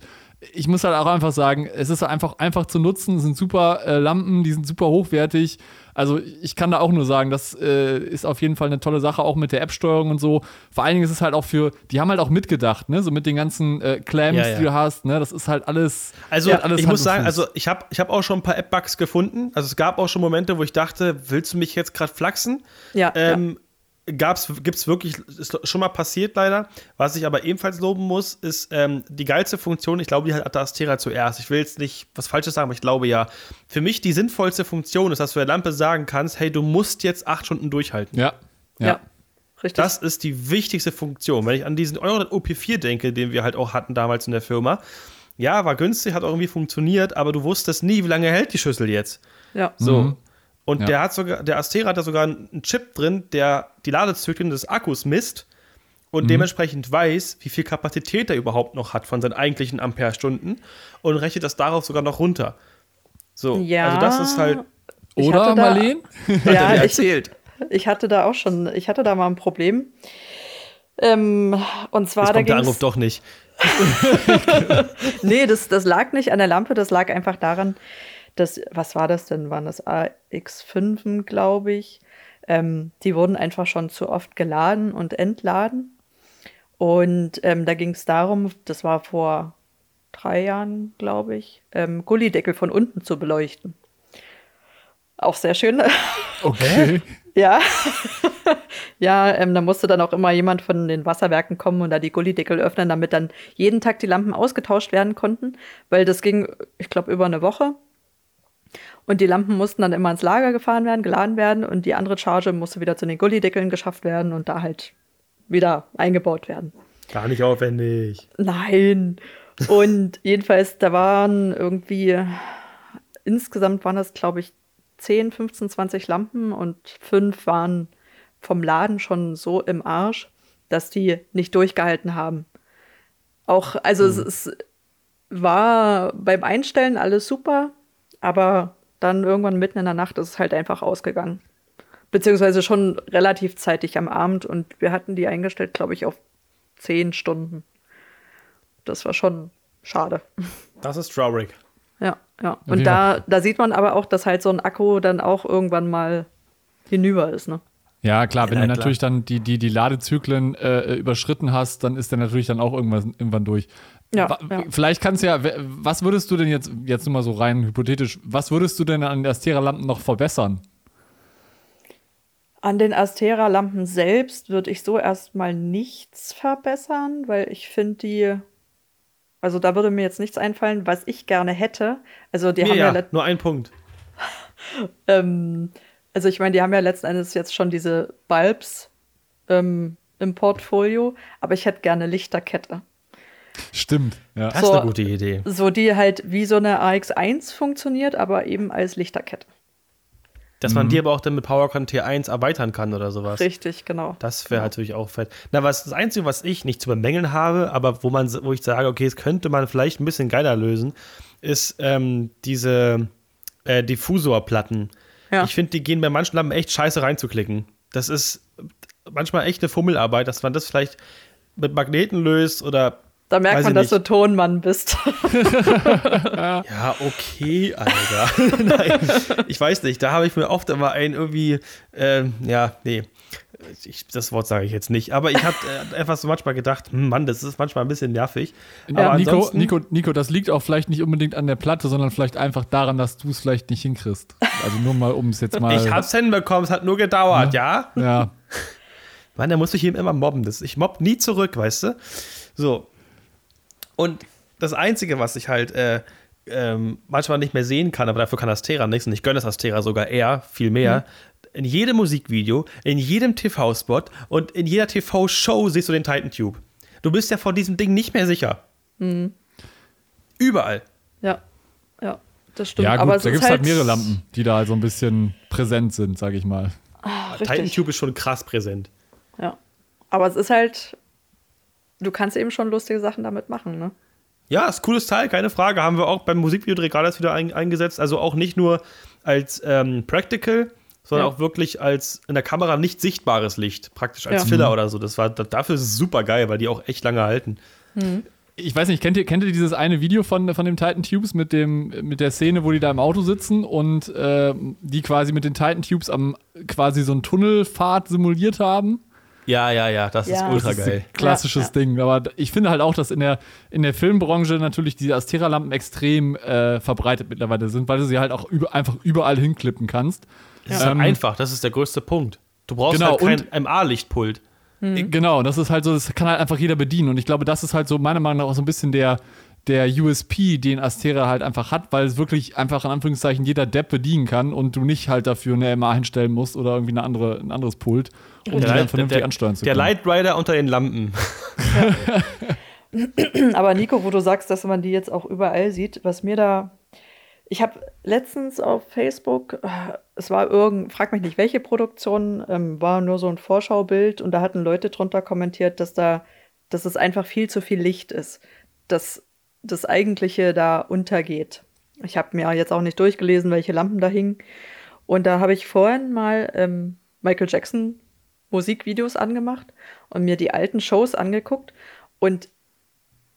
ich muss halt auch einfach sagen, es ist einfach einfach zu nutzen, es sind super äh, Lampen, die sind super hochwertig. Also ich kann da auch nur sagen, das äh, ist auf jeden Fall eine tolle Sache, auch mit der App-Steuerung und so. Vor allen Dingen ist es halt auch für, die haben halt auch mitgedacht, ne, so mit den ganzen äh, Clamps, ja, ja. die du hast, ne, das ist halt alles. Also ja, alles ich muss sagen, also ich habe ich hab auch schon ein paar App-Bugs gefunden. Also es gab auch schon Momente, wo ich dachte, willst du mich jetzt gerade flachsen? Ja. Ähm, gibt es wirklich, ist schon mal passiert leider. Was ich aber ebenfalls loben muss, ist ähm, die geilste Funktion, ich glaube, die hat Astera zuerst. Ich will jetzt nicht was Falsches sagen, aber ich glaube ja. Für mich die sinnvollste Funktion ist, dass du der Lampe sagen kannst, hey, du musst jetzt acht Stunden durchhalten. Ja. Ja. ja. Richtig. Das ist die wichtigste Funktion. Wenn ich an diesen Euro OP4 denke, den wir halt auch hatten damals in der Firma, ja, war günstig, hat auch irgendwie funktioniert, aber du wusstest nie, wie lange hält die Schüssel jetzt. Ja. So. Mhm. Und Ja. der hat sogar, der Astera hat da sogar einen Chip drin, der die Ladezyklen des Akkus misst Mhm. und dementsprechend weiß, wie viel Kapazität er überhaupt noch hat von seinen eigentlichen Amperestunden und rechnet das darauf sogar noch runter. So, Ja. also das ist halt, Oder, da- Marleen? [laughs] hat er Ja, mir ich, erzählt. ich hatte da auch schon, ich hatte da mal ein Problem. Ähm, und zwar, Jetzt da kommt der Anruf doch nicht. [laughs] Nee, das, das lag nicht an der Lampe, das lag einfach daran, dass, was war das denn? Waren das AX5, glaube ich? Ähm, die wurden einfach schon zu oft geladen und entladen. Und ähm, da ging es darum, das war vor drei Jahren, glaube ich, ähm, Gullideckel von unten zu beleuchten. Auch sehr schön. [laughs] Okay. Ja, [laughs] ja, ähm, da musste dann auch immer jemand von den Wasserwerken kommen und da die Gullideckel öffnen, damit dann jeden Tag die Lampen ausgetauscht werden konnten, weil das ging, ich glaube, über eine Woche. Und die Lampen mussten dann immer ins Lager gefahren werden, geladen werden und die andere Charge musste wieder zu den Gullideckeln geschafft werden und da halt wieder eingebaut werden. Gar nicht aufwendig. Nein. Und [laughs] jedenfalls, da waren irgendwie, insgesamt waren das, glaube ich, 10, 15, 20 Lampen und fünf waren vom Laden schon so im Arsch, dass die nicht durchgehalten haben. Auch, also es, es war beim Einstellen alles super, aber dann irgendwann mitten in der Nacht ist es halt einfach ausgegangen. Beziehungsweise schon relativ zeitig am Abend und wir hatten die eingestellt, glaube ich, auf 10 Stunden. Das war schon schade. Das ist traurig. Ja, ja. Und da, da sieht man aber auch, dass halt so ein Akku dann auch irgendwann mal hinüber ist, ne? Ja, klar, wenn Ja, du klar. natürlich dann die, die, die Ladezyklen äh, überschritten hast, dann ist der natürlich dann auch irgendwann, irgendwann durch. Ja, ja. Vielleicht kannst du ja, was würdest du denn jetzt, jetzt nur mal so rein hypothetisch, was würdest du denn an der Astera-Lampen noch verbessern? An den Astera-Lampen selbst würde ich so erstmal nichts verbessern, weil ich finde die, also da würde mir jetzt nichts einfallen, was ich gerne hätte. Also die Mir haben ja, ja, nur ein Punkt. [laughs] ähm, also ich meine, die haben ja letzten Endes jetzt schon diese Bulbs ähm, im Portfolio, aber ich hätte gerne Lichterkette. Stimmt, ja. Das So. ist eine gute Idee. So die halt wie so eine AX1 funktioniert, aber eben als Lichterkette. Dass man die aber auch dann mit PowerCon T1 erweitern kann oder sowas. Richtig, genau. Das wäre natürlich auch fett. Na, was das Einzige, was ich nicht zu bemängeln habe, aber wo man, wo ich sage, okay, es könnte man vielleicht ein bisschen geiler lösen, ist ähm, diese äh, Diffusorplatten. Ja. Ich finde, die gehen bei manchen Lampen echt scheiße reinzuklicken. Das ist manchmal echt eine Fummelarbeit, dass man das vielleicht mit Magneten löst oder Da merkt Weiß man, ich dass du. Tonmann bist. [laughs] [laughs] Ja, okay, Alter. [laughs] Nein, ich weiß nicht. Da habe ich mir oft immer einen irgendwie, ähm, ja, nee. Ich, das Wort sage ich jetzt nicht. Aber ich habe äh, einfach so manchmal gedacht, hm, Mann, das ist manchmal ein bisschen nervig. Aber Nico, ansonsten, Nico, Nico, das liegt auch vielleicht nicht unbedingt an der Platte, sondern vielleicht einfach daran, dass du es vielleicht nicht hinkriegst. Also nur mal, um es jetzt mal. ich hab's hinbekommen, es hat nur gedauert, ja? Ja, Mann, der muss mich hier immer mobben. Das, ich mobb nie zurück, weißt du? So. Und das Einzige, was ich halt äh, ähm, manchmal nicht mehr sehen kann, aber dafür kann Astera nichts, und ich gönne das Astera sogar eher, viel mehr. In jedem Musikvideo, in jedem TV-Spot und in jeder TV-Show siehst du den Titan Tube. Du bist ja vor diesem Ding nicht mehr sicher. Überall. ja, ja, das stimmt. ja gut, aber es da ist gibt es halt mehrere Lampen, die da so ein bisschen präsent sind, sage ich mal. Titan Richtig. Tube ist schon krass präsent. Ja. Aber es ist halt, du kannst eben schon lustige Sachen damit machen, ne? Ja, ist ein cooles Teil, keine Frage. Haben wir auch beim Musikvideodreh gerade erst wieder ein, eingesetzt. Also auch nicht nur als ähm, Practical, sondern Ja. auch wirklich als in der Kamera nicht sichtbares Licht. Praktisch als Ja. Filler oder so. Das war, da- dafür ist es super geil, weil die auch echt lange halten. Ich weiß nicht, kennt ihr, kennt ihr dieses eine Video von, von dem Titan Tubes mit, dem, mit der Szene, wo die da im Auto sitzen und äh, die quasi mit den Titan Tubes am quasi so einen Tunnelfahrt simuliert haben? Ja, ja, ja, das Ja. ist ultra Das ist geil. ein klassisches Ja, Ding. Aber ich finde halt auch, dass in der, in der Filmbranche natürlich die Astera-Lampen extrem äh, verbreitet mittlerweile sind, weil du sie halt auch über, einfach überall hinklippen kannst. Das ist Ähm, halt einfach, das ist der größte Punkt. Du brauchst Genau, halt kein MA-Lichtpult. Äh, Genau, das ist halt so, das kann halt einfach jeder bedienen. Und ich glaube, das ist halt so meiner Meinung nach auch so ein bisschen der, der USP, den Astera halt einfach hat, weil es wirklich einfach in Anführungszeichen jeder Depp bedienen kann und du nicht halt dafür eine MA hinstellen musst oder irgendwie eine andere, ein anderes Pult, um die dann vernünftig der, ansteuern zu der können. Light Rider unter den Lampen. [laughs] Aber Nico, wo du sagst, dass man die jetzt auch überall sieht, was mir da. Ich habe letztens auf Facebook, äh, es war irgend, frag mich nicht, welche Produktion, ähm, war nur so ein Vorschaubild und da hatten Leute drunter kommentiert, dass da, dass es einfach viel zu viel Licht ist, dass das Eigentliche da untergeht. Ich habe mir jetzt auch nicht durchgelesen, welche Lampen da hingen. Und da habe ich vorhin mal ähm, Michael Jackson Musikvideos angemacht und mir die alten Shows angeguckt. Und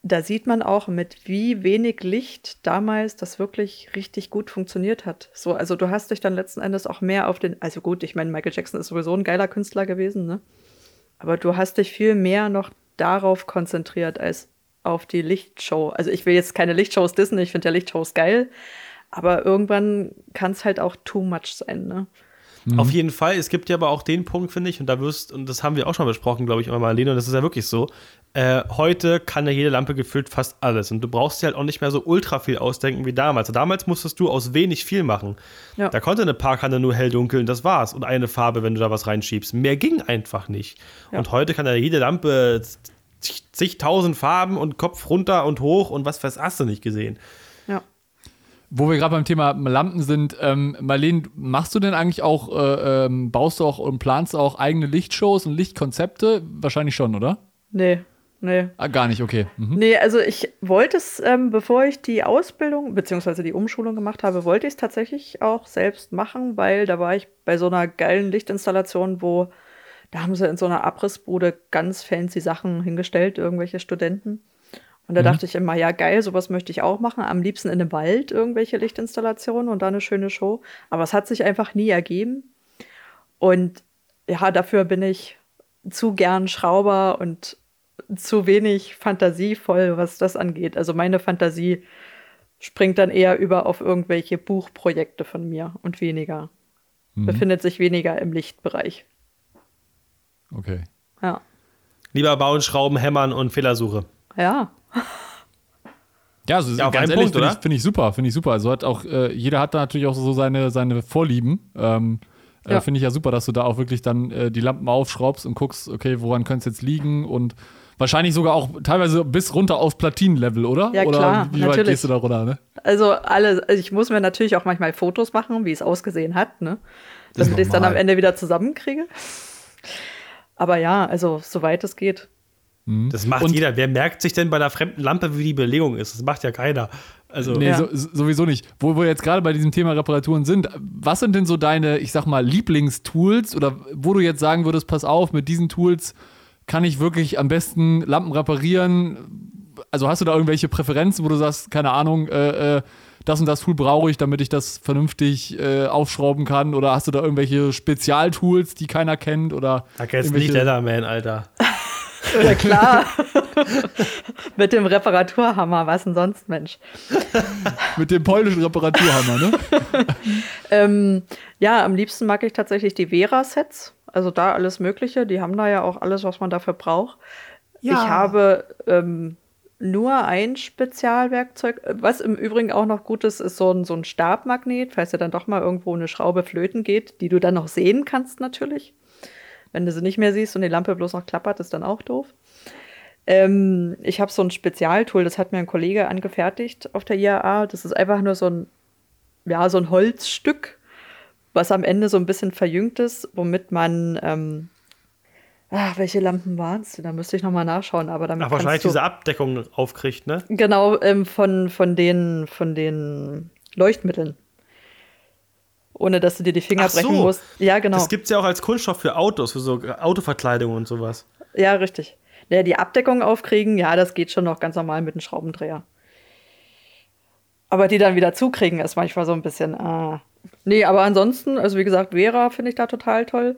da sieht man auch, mit wie wenig Licht damals das wirklich richtig gut funktioniert hat. So, also du hast dich dann letzten Endes auch mehr auf den, also gut, ich meine, Michael Jackson ist sowieso ein geiler Künstler gewesen, ne? Aber du hast dich viel mehr noch darauf konzentriert als auf die Lichtshow. Also ich will jetzt keine Lichtshows dissen, ich finde ja Lichtshows geil, aber irgendwann kann es halt auch too much sein, ne? Mhm. Auf jeden Fall. Es gibt ja aber auch den Punkt, finde ich, und da wirst, und das haben wir auch schon besprochen, glaube ich, immer mal, Lena, und das ist ja wirklich so. Äh, heute kann ja jede Lampe gefühlt fast alles. Und du brauchst dir halt auch nicht mehr so ultra viel ausdenken wie damals. Damals musstest du aus wenig viel machen. Ja. Da konnte eine Parkhanne nur hell dunkel und das war's. Und eine Farbe, wenn du da was reinschiebst. Mehr ging einfach nicht. Ja. Und heute kann ja jede Lampe zigtausend Farben und Kopf runter und hoch und was was hast du nicht gesehen. Wo wir gerade beim Thema Lampen sind, ähm, Marlene, machst du denn eigentlich auch, äh, ähm, baust du auch und planst auch eigene Lichtshows und Lichtkonzepte? Wahrscheinlich schon, oder? Nee, nee. Ah, gar nicht, okay. Mhm. Nee, also ich wollte es, ähm, bevor ich die Ausbildung bzw. die Umschulung gemacht habe, wollte ich es tatsächlich auch selbst machen, weil da war ich bei so einer geilen Lichtinstallation, wo da haben sie in so einer Abrissbude ganz fancy Sachen hingestellt, irgendwelche Studenten. Und da mhm. dachte ich immer, ja geil, sowas möchte ich auch machen. Am liebsten in einem Wald irgendwelche Lichtinstallationen und dann eine schöne Show. Aber es hat sich einfach nie ergeben. Und ja, dafür bin ich zu gern Schrauber und zu wenig fantasievoll, was das angeht. Also meine Fantasie springt dann eher über auf irgendwelche Buchprojekte von mir und weniger. Mhm. Befindet sich weniger im Lichtbereich. Okay. Ja. Lieber bauen, schrauben, hämmern und Fehlersuche. Ja. Ja, also ja, ganz ehrlich, finde ich, find ich, super, finde ich super. Also hat auch, äh, jeder hat da natürlich auch so seine, seine Vorlieben. Ähm, äh, ja. Finde ich ja super, dass du da auch wirklich dann äh, die Lampen aufschraubst und guckst, okay, woran könnte es jetzt liegen und wahrscheinlich sogar auch teilweise bis runter auf Platinenlevel, oder? Ja, oder klar, wie weit gehst du da runter, ne? Also alle, also ich muss mir natürlich auch manchmal Fotos machen, wie es ausgesehen hat, ne? Damit ich es dann am Ende wieder zusammenkriege. Aber ja, also soweit es geht. Mhm. Das macht und jeder. Wer merkt sich denn bei einer fremden Lampe, wie die Belegung ist? Das macht ja keiner. Also, nee, ja. so, sowieso nicht. Wo wir jetzt gerade bei diesem Thema Reparaturen sind, was sind denn so deine, ich sag mal, Lieblingstools oder wo du jetzt sagen würdest, pass auf, mit diesen Tools kann ich wirklich am besten Lampen reparieren? Also hast du da irgendwelche Präferenzen, wo du sagst, keine Ahnung, äh, äh, das und das Tool brauche ich, damit ich das vernünftig äh, aufschrauben kann? Oder hast du da irgendwelche Spezialtools, die keiner kennt? Oder da kennst du nicht Leatherman, Alter. [laughs] Ja, klar. [laughs] Mit dem Reparaturhammer, was denn sonst, Mensch? [laughs] Mit dem polnischen Reparaturhammer, ne? ähm, ja, am liebsten mag ich tatsächlich die Vera-Sets. Also da alles Mögliche. Die haben da ja auch alles, was man dafür braucht. Ja. Ich habe ähm, nur ein Spezialwerkzeug. Was im Übrigen auch noch gut ist, ist so ein, so ein Stabmagnet, falls dir dann doch mal irgendwo eine Schraube flöten geht, die du dann noch sehen kannst natürlich. Wenn du sie nicht mehr siehst und die Lampe bloß noch klappert, ist dann auch doof. Ähm, ich habe so ein Spezialtool, das hat mir ein Kollege angefertigt auf der IAA. Das ist einfach nur so ein, ja, so ein Holzstück, was am Ende so ein bisschen verjüngt ist, womit man ähm, Ach, welche Lampen waren es? Da müsste ich nochmal nachschauen, aber damit. Ach, wahrscheinlich diese Abdeckung aufkriegt, ne? Genau, ähm, von, von, den, von den Leuchtmitteln ohne dass du dir die Finger Ach brechen so. musst. Ja, genau. Das gibt es ja auch als Kunststoff für Autos, für so Autoverkleidung und sowas. Ja, richtig. Ja, die Abdeckung aufkriegen, ja, das geht schon noch ganz normal mit einem Schraubendreher. Aber die dann wieder zukriegen, ist manchmal so ein bisschen. Äh. Nee, aber ansonsten, also wie gesagt, Vera finde ich da total toll.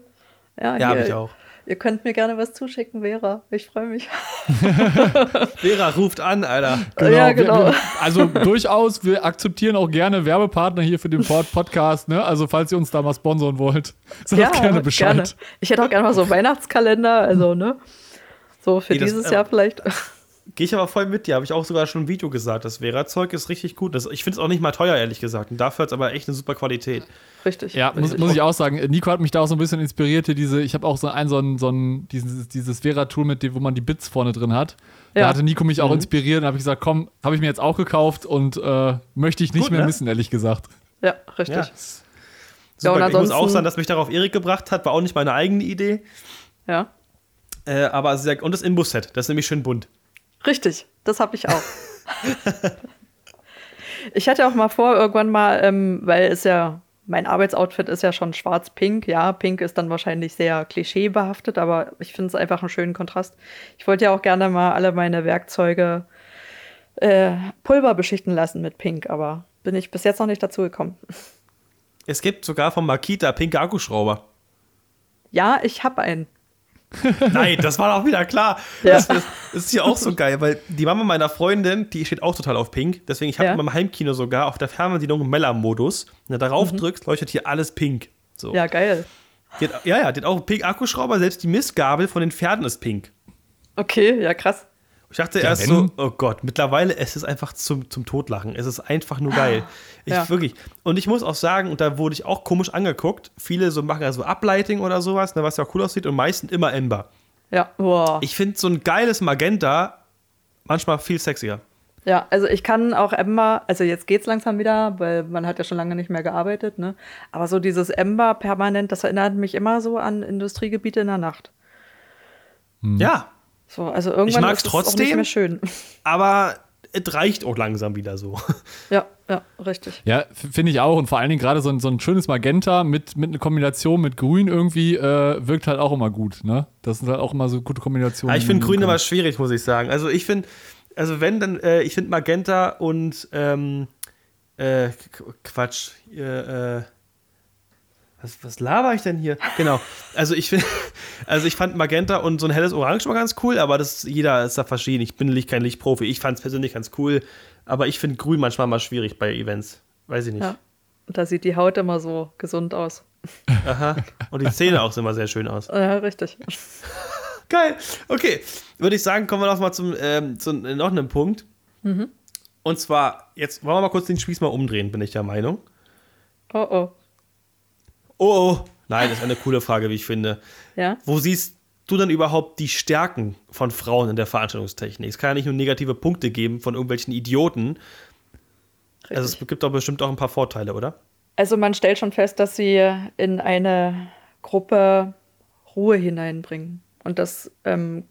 Ja, ja habe ich auch. Ihr könnt mir gerne was zuschicken, Vera. Ich freue mich. [laughs] Vera ruft an, Alter. Genau. Ja, genau. Wir, also durchaus, wir akzeptieren auch gerne Werbepartner hier für den Podcast. Ne? Also falls ihr uns da mal sponsoren wollt, [laughs] sagt ja, gerne Bescheid. Gerne. Ich hätte auch gerne mal so einen Weihnachtskalender, also ne, so für nee, dieses das, Jahr vielleicht. Gehe ich aber voll mit dir. Habe ich auch sogar schon ein Video gesagt. Das Vera-Zeug ist richtig gut. Das, ich finde es auch nicht mal teuer, ehrlich gesagt. Und dafür hat es aber echt eine super Qualität. Richtig. Ja, richtig. muss, muss ich auch sagen. Nico hat mich da auch so ein bisschen inspiriert. Hier diese, ich habe auch so ein, so ein, so ein dieses, dieses Vera-Tool, mit dem, wo man die Bits vorne drin hat. Da Ja. hatte Nico mich auch Mhm. inspiriert und habe ich gesagt, komm, habe ich mir jetzt auch gekauft und äh, möchte ich nicht Gut, mehr ne? missen, ehrlich gesagt. Ja, richtig. Ja. Ja, Super. und ich muss auch ansonsten- sagen, dass mich darauf Erik gebracht hat. War auch nicht meine eigene Idee. ja. Äh, aber sehr, und das Inbus-Set. Das ist nämlich schön bunt. Richtig, das habe ich auch. ich hatte auch mal vor, irgendwann mal, ähm, weil es ja, mein Arbeitsoutfit ist ja schon schwarz-pink. Ja, pink ist dann wahrscheinlich sehr klischeebehaftet, aber ich finde es einfach einen schönen Kontrast. Ich wollte ja auch gerne mal alle meine Werkzeuge äh, Pulver beschichten lassen mit pink, aber bin ich bis jetzt noch nicht dazu gekommen. Es gibt sogar von Makita pinke Akkuschrauber. Ja, ich habe einen. [laughs] Nein, das war doch wieder klar. Ja. Das, das, ist ja auch so geil, weil die Mama meiner Freundin, die steht auch total auf Pink. Deswegen, ich habe Ja. in meinem Heimkino sogar auf der Fernbedienung Mella-Modus. Wenn du darauf drückst, leuchtet hier alles pink. So. Mhm. Ja, geil. Hat, ja, ja, die hat auch einen pink Akkuschrauber, selbst die Mistgabel von den Pferden ist pink. Okay, ja, krass. Ich dachte Ja, erst so, oh Gott, mittlerweile es ist einfach zum, zum Totlachen. Es ist einfach nur geil. Ich Ja. wirklich. Und ich muss auch sagen, und da wurde ich auch komisch angeguckt, viele so machen ja so Uplighting oder sowas, ne, was ja cool aussieht, und meistens immer Ember. Ja, boah. Ich finde so ein geiles Magenta manchmal viel sexier. Ja, also ich kann auch Ember, also jetzt geht's langsam wieder, weil man hat ja schon lange nicht mehr gearbeitet, ne? Aber so dieses Ember permanent, das erinnert mich immer so an Industriegebiete in der Nacht. Ja, So, also irgendwann mag's ist es auch trotzdem. nicht mehr schön. aber es reicht auch langsam wieder so. [laughs] ja, ja, richtig. Ja, finde ich auch. Und vor allen Dingen gerade so ein, so ein schönes Magenta mit, mit einer Kombination mit Grün irgendwie äh, wirkt halt auch immer gut. Ne? Das sind halt auch immer so gute Kombinationen. Ja, ich finde Grün immer schwierig, muss ich sagen. Also ich finde, also wenn dann, äh, ich finde Magenta und ähm, äh, Qu- Quatsch, äh, äh, was, was laber ich denn hier? Genau. Also ich finde, [laughs] also ich fand Magenta und so ein helles Orange mal ganz cool, aber das jeder ist da verschieden. Ich bin Licht, kein Lichtprofi. Ich fand es persönlich ganz cool, aber ich finde Grün manchmal mal schwierig bei Events. Weiß ich nicht. Ja. Und da sieht die Haut immer so gesund aus. Aha. Und die Zähne auch immer sehr schön aus. Ja, richtig. [laughs] Geil. Okay. Würde ich sagen, kommen wir noch mal zum, ähm, zu noch einem Punkt. Und zwar, jetzt wollen wir mal kurz den Spieß mal umdrehen, bin ich der Meinung. Oh oh. Oh, oh. Nein, das ist eine coole Frage, wie ich finde. Ja. Wo siehst du denn überhaupt die Stärken von Frauen in der Veranstaltungstechnik? Es kann ja nicht nur negative Punkte geben von irgendwelchen Idioten. Also es richtig. gibt doch bestimmt auch ein paar Vorteile, oder? Also man stellt schon fest, dass sie in eine Gruppe Ruhe hineinbringen. Und dass ähm,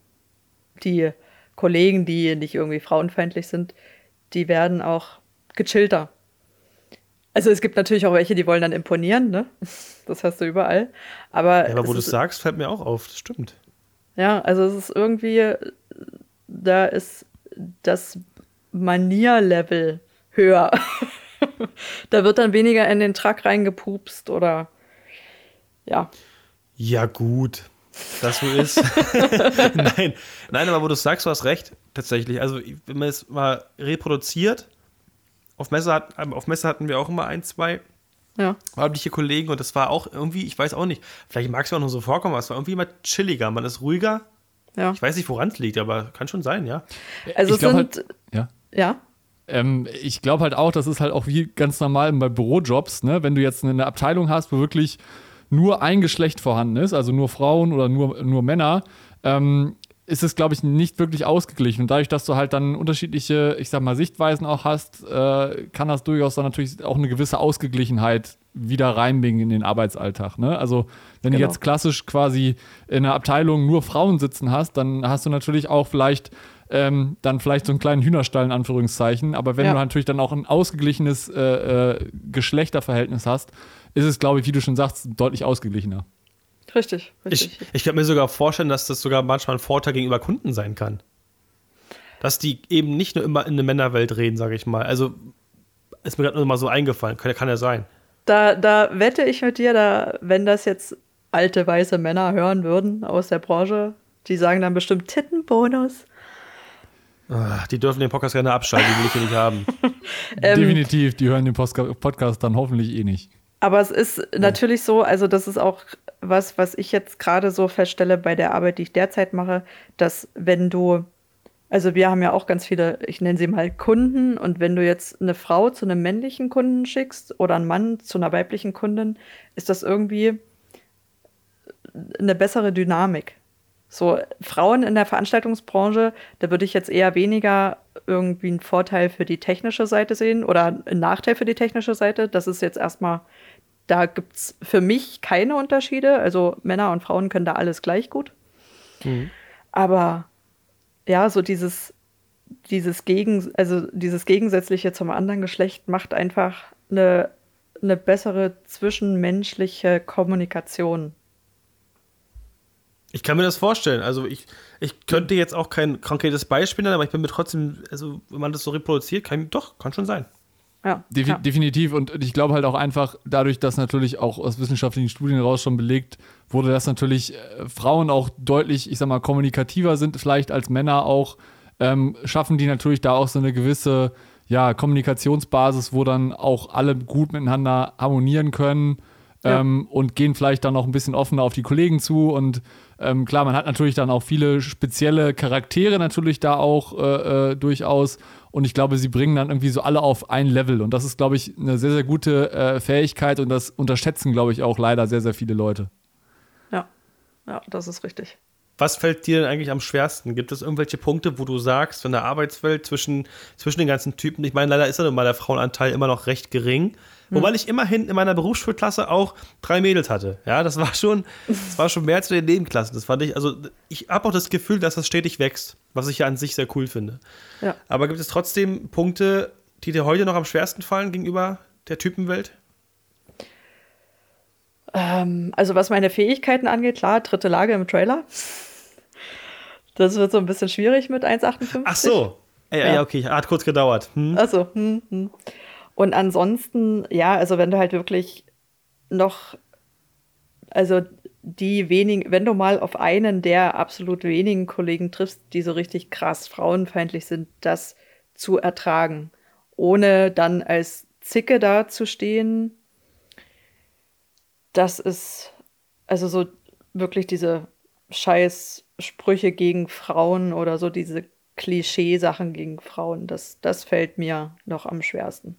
die Kollegen, die nicht irgendwie frauenfeindlich sind, die werden auch gechillter. Also es gibt natürlich auch welche, die wollen dann imponieren, ne? Das hast du überall. Aber, Ja, aber wo du es sagst, fällt mir auch auf. Das stimmt. ja, also es ist irgendwie, da ist das Manierlevel höher. [laughs] da wird dann weniger in den Truck reingepupst oder ja. Ja, gut. Das so ist. [laughs] [laughs] nein, nein, aber wo du es sagst, du hast recht, tatsächlich. Also, wenn man es mal reproduziert, auf Messe, hat, auf Messe hatten wir auch immer ein, zwei Ja, weibliche Kollegen und das war auch irgendwie, ich weiß auch nicht, vielleicht mag es mir auch nur so vorkommen, aber es war irgendwie immer chilliger, man ist ruhiger. ja. Ich weiß nicht, woran es liegt, aber kann schon sein, ja. Also ich sind, halt, ja. ja, Ähm, ich glaube halt auch, das ist halt auch wie ganz normal bei Bürojobs, ne? Wenn du jetzt eine Abteilung hast, wo wirklich nur ein Geschlecht vorhanden ist, also nur Frauen oder nur, nur Männer, ähm, ist es, glaube ich, nicht wirklich ausgeglichen. Und dadurch, dass du halt dann unterschiedliche, ich sag mal, Sichtweisen auch hast, äh, kann das durchaus dann natürlich auch eine gewisse Ausgeglichenheit wieder reinbringen in den Arbeitsalltag. Ne? Also, wenn du Genau. jetzt klassisch quasi in einer Abteilung nur Frauen sitzen hast, dann hast du natürlich auch vielleicht ähm, dann vielleicht so einen kleinen Hühnerstall in Anführungszeichen. Aber wenn Ja. du natürlich dann auch ein ausgeglichenes äh, äh, Geschlechterverhältnis hast, ist es, glaube ich, wie du schon sagst, deutlich ausgeglichener. Richtig, Ich, richtig. ich kann mir sogar vorstellen, dass das sogar manchmal ein Vorteil gegenüber Kunden sein kann. Dass die eben nicht nur immer in eine Männerwelt reden, sage ich mal. Also, ist mir gerade nur mal so eingefallen. Kann, kann ja sein. Da, da wette ich mit dir, da, wenn das jetzt alte weiße Männer hören würden aus der Branche, die sagen dann bestimmt Tittenbonus. Ah, Die dürfen den Podcast gerne abschalten, die will ich hier nicht haben. [laughs] [laughs] Ähm, Definitiv, die hören den Podcast dann hoffentlich eh nicht. Aber es ist natürlich so, also das ist auch was, was ich jetzt gerade so feststelle bei der Arbeit, die ich derzeit mache, dass wenn du Also wir haben ja auch ganz viele, ich nenne sie mal Kunden. Und wenn du jetzt eine Frau zu einem männlichen Kunden schickst oder einen Mann zu einer weiblichen Kundin, ist das irgendwie eine bessere Dynamik. So, Frauen in der Veranstaltungsbranche, da würde ich jetzt eher weniger irgendwie einen Vorteil für die technische Seite sehen oder einen Nachteil für die technische Seite. Das ist jetzt erstmal, da gibt es für mich keine Unterschiede. Also Männer und Frauen können da alles gleich gut. Mhm. Aber ja, so dieses, dieses Gegen, also dieses Gegensätzliche zum anderen Geschlecht macht einfach eine, eine bessere zwischenmenschliche Kommunikation. Ich kann mir das vorstellen. Also ich, ich könnte jetzt auch kein konkretes Beispiel nennen, aber ich bin mir trotzdem, also wenn man das so reproduziert, kann doch, kann schon sein. Ja, Defi ja. Definitiv. Und ich glaube halt auch einfach, dadurch, dass natürlich auch aus wissenschaftlichen Studien heraus schon belegt wurde, dass natürlich äh, Frauen auch deutlich, ich sag mal, kommunikativer sind, vielleicht als Männer auch, ähm, schaffen die natürlich da auch so eine gewisse ja, Kommunikationsbasis, wo dann auch alle gut miteinander harmonieren können ja. ähm, und gehen vielleicht dann auch ein bisschen offener auf die Kollegen zu. Und ähm, klar, man hat natürlich dann auch viele spezielle Charaktere natürlich da auch äh, äh, durchaus. Und ich glaube, sie bringen dann irgendwie so alle auf ein Level. Und das ist, glaube ich, eine sehr, sehr gute äh, Fähigkeit und das unterschätzen, glaube ich, auch leider sehr, sehr viele Leute. Ja, ja, das ist richtig. Was fällt dir denn eigentlich am schwersten? Gibt es irgendwelche Punkte, wo du sagst, in der Arbeitswelt zwischen, zwischen den ganzen Typen, ich meine, leider ist ja mal der Frauenanteil immer noch recht gering, Wobei ich immerhin in meiner Berufsschulklasse auch drei Mädels hatte. Ja, das war schon, das war schon mehr in den Nebenklassen. Das fand ich, also ich habe auch das Gefühl, dass das stetig wächst, was ich ja an sich sehr cool finde. Ja. Aber gibt es trotzdem Punkte, die dir heute noch am schwersten fallen gegenüber der Typenwelt? Ähm, also was meine Fähigkeiten angeht, klar, dritte Lage im Trailer. Das wird so ein bisschen schwierig mit 1,58. Ach so. Ja, ja, ja okay, hat kurz gedauert. Hm. Achso. Hm, hm. Und ansonsten, ja, also wenn du halt wirklich noch, also die wenigen, wenn du mal auf einen der absolut wenigen Kollegen triffst, die so richtig krass frauenfeindlich sind, das zu ertragen, ohne dann als Zicke dazustehen, das ist also so wirklich diese Scheißsprüche gegen Frauen oder so diese Klischeesachen gegen Frauen, das, das fällt mir noch am schwersten.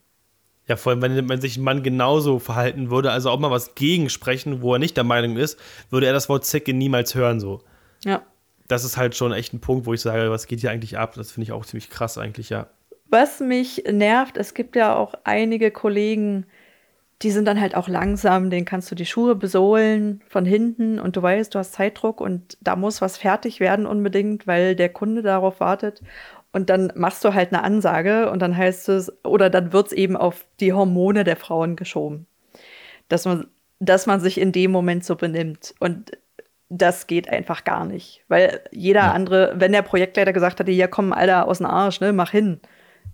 Ja, vor allem, wenn, wenn sich ein Mann genauso verhalten würde, also auch mal was gegensprechen, wo er nicht der Meinung ist, würde er das Wort Zicke niemals hören, so. Ja. Das ist halt schon echt ein Punkt, wo ich sage, was geht hier eigentlich ab? Das finde ich auch ziemlich krass eigentlich, ja. Was mich nervt, es gibt ja auch einige Kollegen, die sind dann halt auch langsam, denen kannst du die Schuhe besohlen von hinten und du weißt, du hast Zeitdruck und da muss was fertig werden unbedingt, weil der Kunde darauf wartet. Und dann machst du halt eine Ansage und dann heißt es, oder dann wird es eben auf die Hormone der Frauen geschoben. Dass man, dass man sich in dem Moment so benimmt. Und das geht einfach gar nicht. Weil jeder ja. andere, wenn der Projektleiter gesagt hätte, hier komm, Alter, aus dem Arsch, ne, mach hin,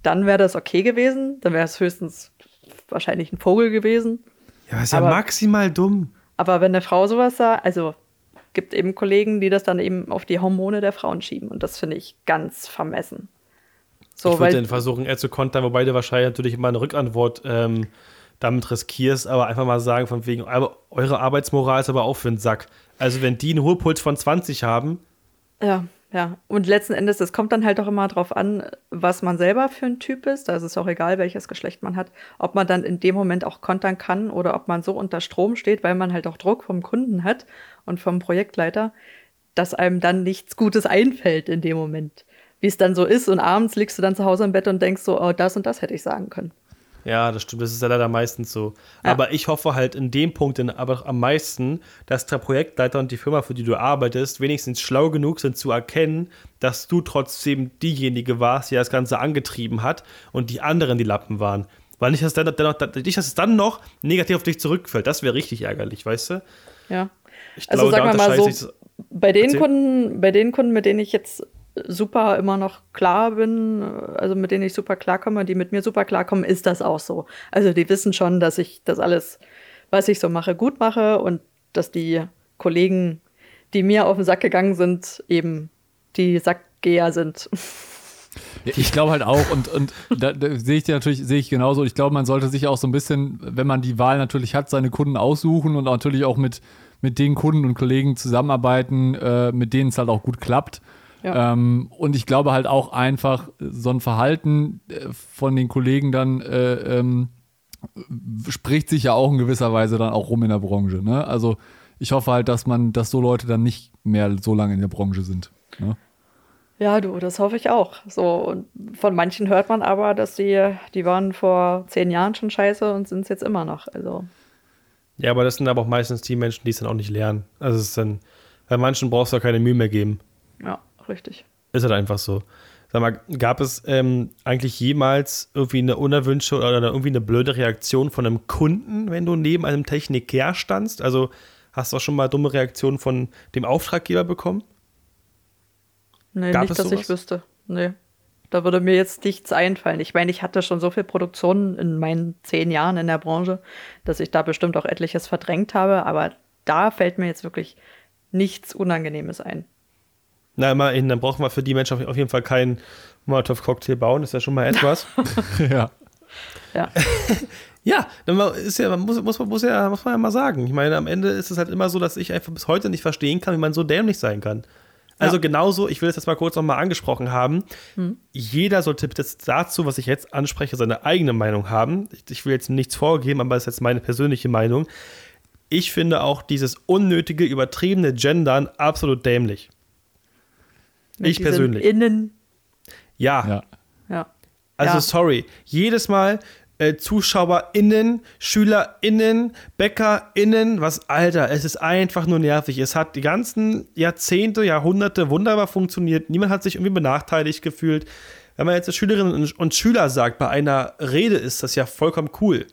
dann wäre das okay gewesen. Dann wäre es höchstens wahrscheinlich ein Vogel gewesen. Ja, ist ja aber, maximal dumm. Aber wenn eine Frau sowas sagt, also gibt eben Kollegen, die das dann eben auf die Hormone der Frauen schieben. Und das finde ich ganz vermessen. So, ich würde versuchen, eher zu kontern, wobei du wahrscheinlich natürlich immer eine Rückantwort ähm, damit riskierst, aber einfach mal sagen, von wegen, eure Arbeitsmoral ist aber auch für den Sack. Also, wenn die einen Ruhepuls von 20 haben. Ja, ja. Und letzten Endes, es kommt dann halt auch immer darauf an, was man selber für ein Typ ist. Da ist es auch egal, welches Geschlecht man hat. Ob man dann in dem Moment auch kontern kann oder ob man so unter Strom steht, weil man halt auch Druck vom Kunden hat und vom Projektleiter, dass einem dann nichts Gutes einfällt in dem Moment wie es dann so ist. Und abends liegst du dann zu Hause im Bett und denkst so, oh, das und das hätte ich sagen können. Ja, das stimmt. Das ist ja leider meistens so. Ja. Aber ich hoffe halt in dem Punkt aber am meisten, dass der Projektleiter und die Firma, für die du arbeitest, wenigstens schlau genug sind zu erkennen, dass du trotzdem diejenige warst, die das Ganze angetrieben hat und die anderen die Lappen waren. Weil nicht, dass, dann, nicht, dass es dann noch negativ auf dich zurückfällt. Das wäre richtig ärgerlich, weißt du? Ja. Ich also glaube, sagen wir mal so, bei den, Kunden, bei den Kunden, mit denen ich jetzt super immer noch klar bin, also mit denen ich super klarkomme, die mit mir super klarkommen, ist das auch so. Also die wissen schon, dass ich das alles, was ich so mache, gut mache und dass die Kollegen, die mir auf den Sack gegangen sind, eben die Sackgeher sind. Ich glaube halt auch, und, und da, da sehe ich dir natürlich, sehe ich genauso. Ich glaube, man sollte sich auch so ein bisschen, wenn man die Wahl natürlich hat, seine Kunden aussuchen und natürlich auch mit, mit den Kunden und Kollegen zusammenarbeiten, äh, mit denen es halt auch gut klappt. Ja. Ähm, und ich glaube halt auch einfach, so ein Verhalten äh, von den Kollegen dann äh, ähm, spricht sich ja auch in gewisser Weise dann auch rum in der Branche. Ne? Also ich hoffe halt, dass man, dass so Leute dann nicht mehr so lange in der Branche sind. Ne? Ja, du, das hoffe ich auch. So, und von manchen hört man aber, dass die, die waren vor zehn Jahren schon scheiße und sind es jetzt immer noch. Also. Ja, aber das sind aber auch meistens die Menschen, die es dann auch nicht lernen. Also es ist dann, bei manchen brauchst du ja keine Mühe mehr geben. Ja, richtig. Ist halt einfach so. Sag mal, gab es ähm, eigentlich jemals irgendwie eine unerwünschte oder irgendwie eine blöde Reaktion von einem Kunden, wenn du neben einem Techniker standst? Also hast du auch schon mal dumme Reaktionen von dem Auftraggeber bekommen? Nee, Gab nicht, dass sowas? ich wüsste. Nee. Da würde mir jetzt nichts einfallen. Ich meine, ich hatte schon so viel Produktion in meinen zehn Jahren in der Branche, dass ich da bestimmt auch etliches verdrängt habe, aber da fällt mir jetzt wirklich nichts Unangenehmes ein. Na, immerhin, dann brauchen wir für die Menschen auf jeden Fall keinen Molotov-Cocktail bauen, das ist ja schon mal etwas. [laughs] ja. Ja. [laughs] ja, dann ist ja, muss, muss, muss, ja, muss man ja mal sagen. Ich meine, am Ende ist es halt immer so, dass ich einfach bis heute nicht verstehen kann, wie man so dämlich sein kann. Also ja. genauso, ich will es jetzt mal kurz nochmal angesprochen haben. Hm. Jeder sollte jetzt dazu, was ich jetzt anspreche, seine eigene Meinung haben. Ich, ich will jetzt nichts vorgeben, aber das ist jetzt meine persönliche Meinung. Ich finde auch dieses unnötige, übertriebene Gendern absolut dämlich. Mit ich persönlich. Innen. Ja. ja. ja. Also, ja. sorry. Jedes Mal äh, ZuschauerInnen, SchülerInnen, BäckerInnen, was, Alter, es ist einfach nur nervig. Es hat die ganzen Jahrzehnte, Jahrhunderte wunderbar funktioniert. Niemand hat sich irgendwie benachteiligt gefühlt. Wenn man jetzt Schülerinnen und Schüler sagt, bei einer Rede ist das ja vollkommen cool.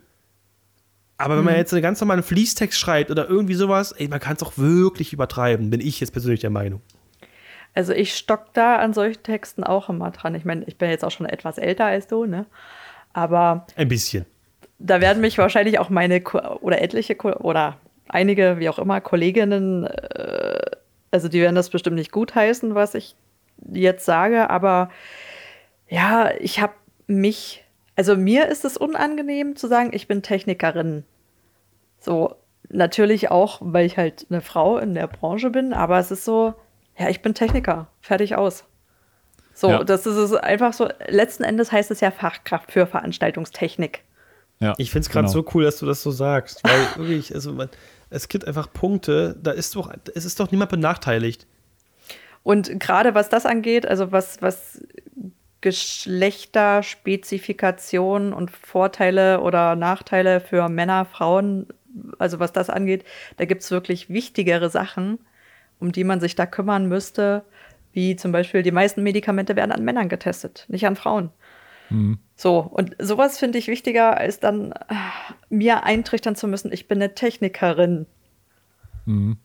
Aber wenn man mhm. jetzt einen ganz normalen Fließtext schreibt oder irgendwie sowas, ey, man kann es auch wirklich übertreiben, bin ich jetzt persönlich der Meinung. Also ich stock da an solchen Texten auch immer dran. Ich meine, ich bin jetzt auch schon etwas älter als du, ne? Aber. Ein bisschen. Da werden mich wahrscheinlich auch meine oder etliche oder einige, wie auch immer, Kolleginnen, äh, also die werden das bestimmt nicht gutheißen, was ich jetzt sage, aber ja, ich habe mich, also mir ist es unangenehm zu sagen, ich bin Technikerin. So, natürlich auch, weil ich halt eine Frau in der Branche bin, aber es ist so, ja, ich bin Techniker, fertig aus. So, ja. das ist einfach so, letzten Endes heißt es ja Fachkraft für Veranstaltungstechnik. Ja, ich finde es gerade genau. so cool, dass du das so sagst, weil [laughs] wirklich, also man, es gibt einfach Punkte, da ist doch, es ist doch niemand benachteiligt. Und gerade was das angeht, also was, was Geschlechterspezifikationen und Vorteile oder Nachteile für Männer, Frauen, also was das angeht, da gibt es wirklich wichtigere Sachen, um die man sich da kümmern müsste, wie zum Beispiel die meisten Medikamente werden an Männern getestet, nicht an Frauen. Mhm. So, und sowas finde ich wichtiger, als dann äh, mir eintrichtern zu müssen, ich bin eine Technikerin. Mhm.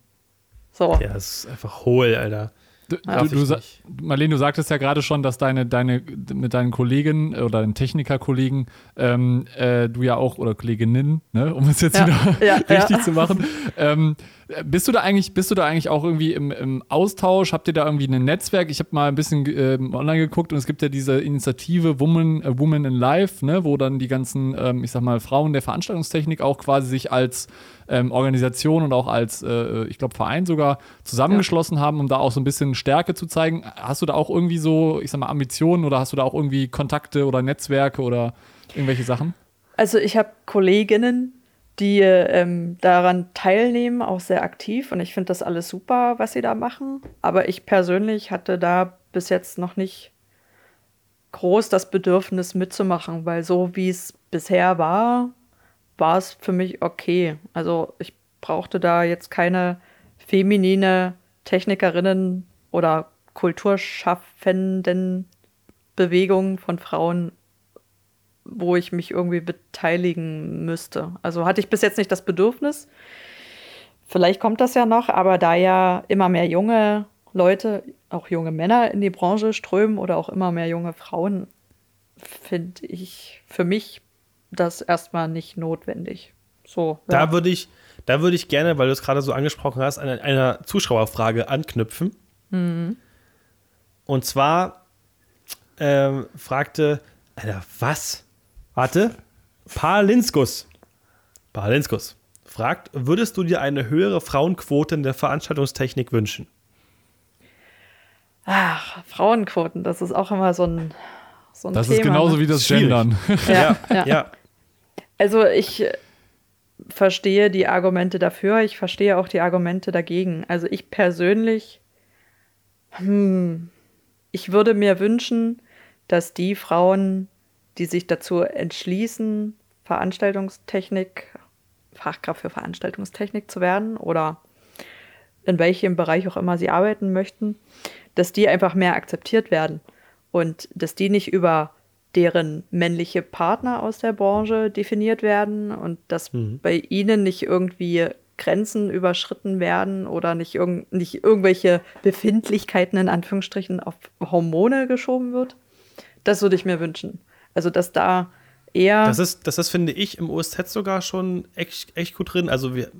So. Ja, das ist einfach hohl, Alter. Du, du, du Marlene, du sagtest ja gerade schon, dass deine, deine, mit deinen Kollegen oder deinen Technikerkollegen ähm, äh, du ja auch, oder Kolleginnen, ne, um es jetzt ja, wieder [laughs] ja, richtig ja. zu machen, ähm, bist du da eigentlich, bist du da eigentlich auch irgendwie im, im Austausch? Habt ihr da irgendwie ein Netzwerk? Ich habe mal ein bisschen ähm, online geguckt und es gibt ja diese Initiative Woman, äh, Woman in Life, ne, wo dann die ganzen, ähm, ich sag mal, Frauen der Veranstaltungstechnik auch quasi sich als ähm, Organisation und auch als, äh, ich glaube, Verein sogar zusammengeschlossen ja. haben, um da auch so ein bisschen Stärke zu zeigen. Hast du da auch irgendwie so, ich sag mal, Ambitionen oder hast du da auch irgendwie Kontakte oder Netzwerke oder irgendwelche Sachen? Also ich habe Kolleginnen, die ähm, daran teilnehmen, auch sehr aktiv. Und ich finde das alles super, was sie da machen. Aber ich persönlich hatte da bis jetzt noch nicht groß das Bedürfnis mitzumachen, weil so wie es bisher war, war es für mich okay. Also ich brauchte da jetzt keine feminine Technikerinnen oder kulturschaffenden Bewegungen von Frauen, wo ich mich irgendwie beteiligen müsste. Also hatte ich bis jetzt nicht das Bedürfnis. Vielleicht kommt das ja noch, aber da ja immer mehr junge Leute, auch junge Männer in die Branche strömen oder auch immer mehr junge Frauen, finde ich für mich das erstmal nicht notwendig. So. Ja. Da würde ich, da würde ich gerne, weil du es gerade so angesprochen hast, an einer Zuschauerfrage anknüpfen. Mhm. Und zwar ähm, fragte, Alter, was? Warte, Palinskus. Palinskus fragt, würdest du dir eine höhere Frauenquote in der Veranstaltungstechnik wünschen? Ach, Frauenquoten, das ist auch immer so ein, so ein Das Thema. ist genauso ne? wie das Schwierig. Gendern. Ja, [laughs] ja. ja. Also ich äh, verstehe die Argumente dafür, ich verstehe auch die Argumente dagegen. Also ich persönlich, hm, ich würde mir wünschen, dass die Frauen, die sich dazu entschließen, Veranstaltungstechnik, Fachkraft für Veranstaltungstechnik zu werden oder in welchem Bereich auch immer sie arbeiten möchten, dass die einfach mehr akzeptiert werden und dass die nicht über deren männliche Partner aus der Branche definiert werden und dass bei ihnen nicht irgendwie Grenzen überschritten werden oder nicht, irgend, nicht irgendwelche Befindlichkeiten in Anführungsstrichen auf Hormone geschoben wird. Das würde ich mir wünschen. Also, dass da eher. Das ist, das ist, finde ich, im OSZ sogar schon echt, echt gut drin. Also wir,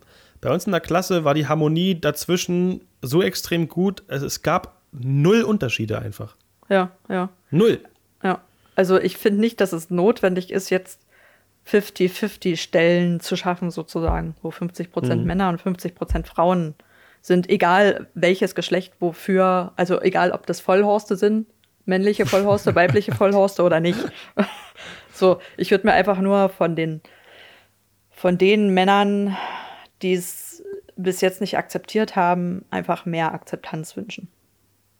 bei uns in der Klasse war die Harmonie dazwischen so extrem gut. Es, es gab null Unterschiede einfach. ja, ja. Null. Ja, also ich finde nicht, dass es notwendig ist, jetzt 50-50 Stellen zu schaffen, sozusagen, wo 50 Prozent Männer und 50 Prozent Frauen sind, egal welches Geschlecht wofür, also egal ob das Vollhorste sind, männliche Vollhorste, [laughs] weibliche Vollhorste oder nicht. [laughs] so, ich würde mir einfach nur von den, von den Männern, die es bis jetzt nicht akzeptiert haben, einfach mehr Akzeptanz wünschen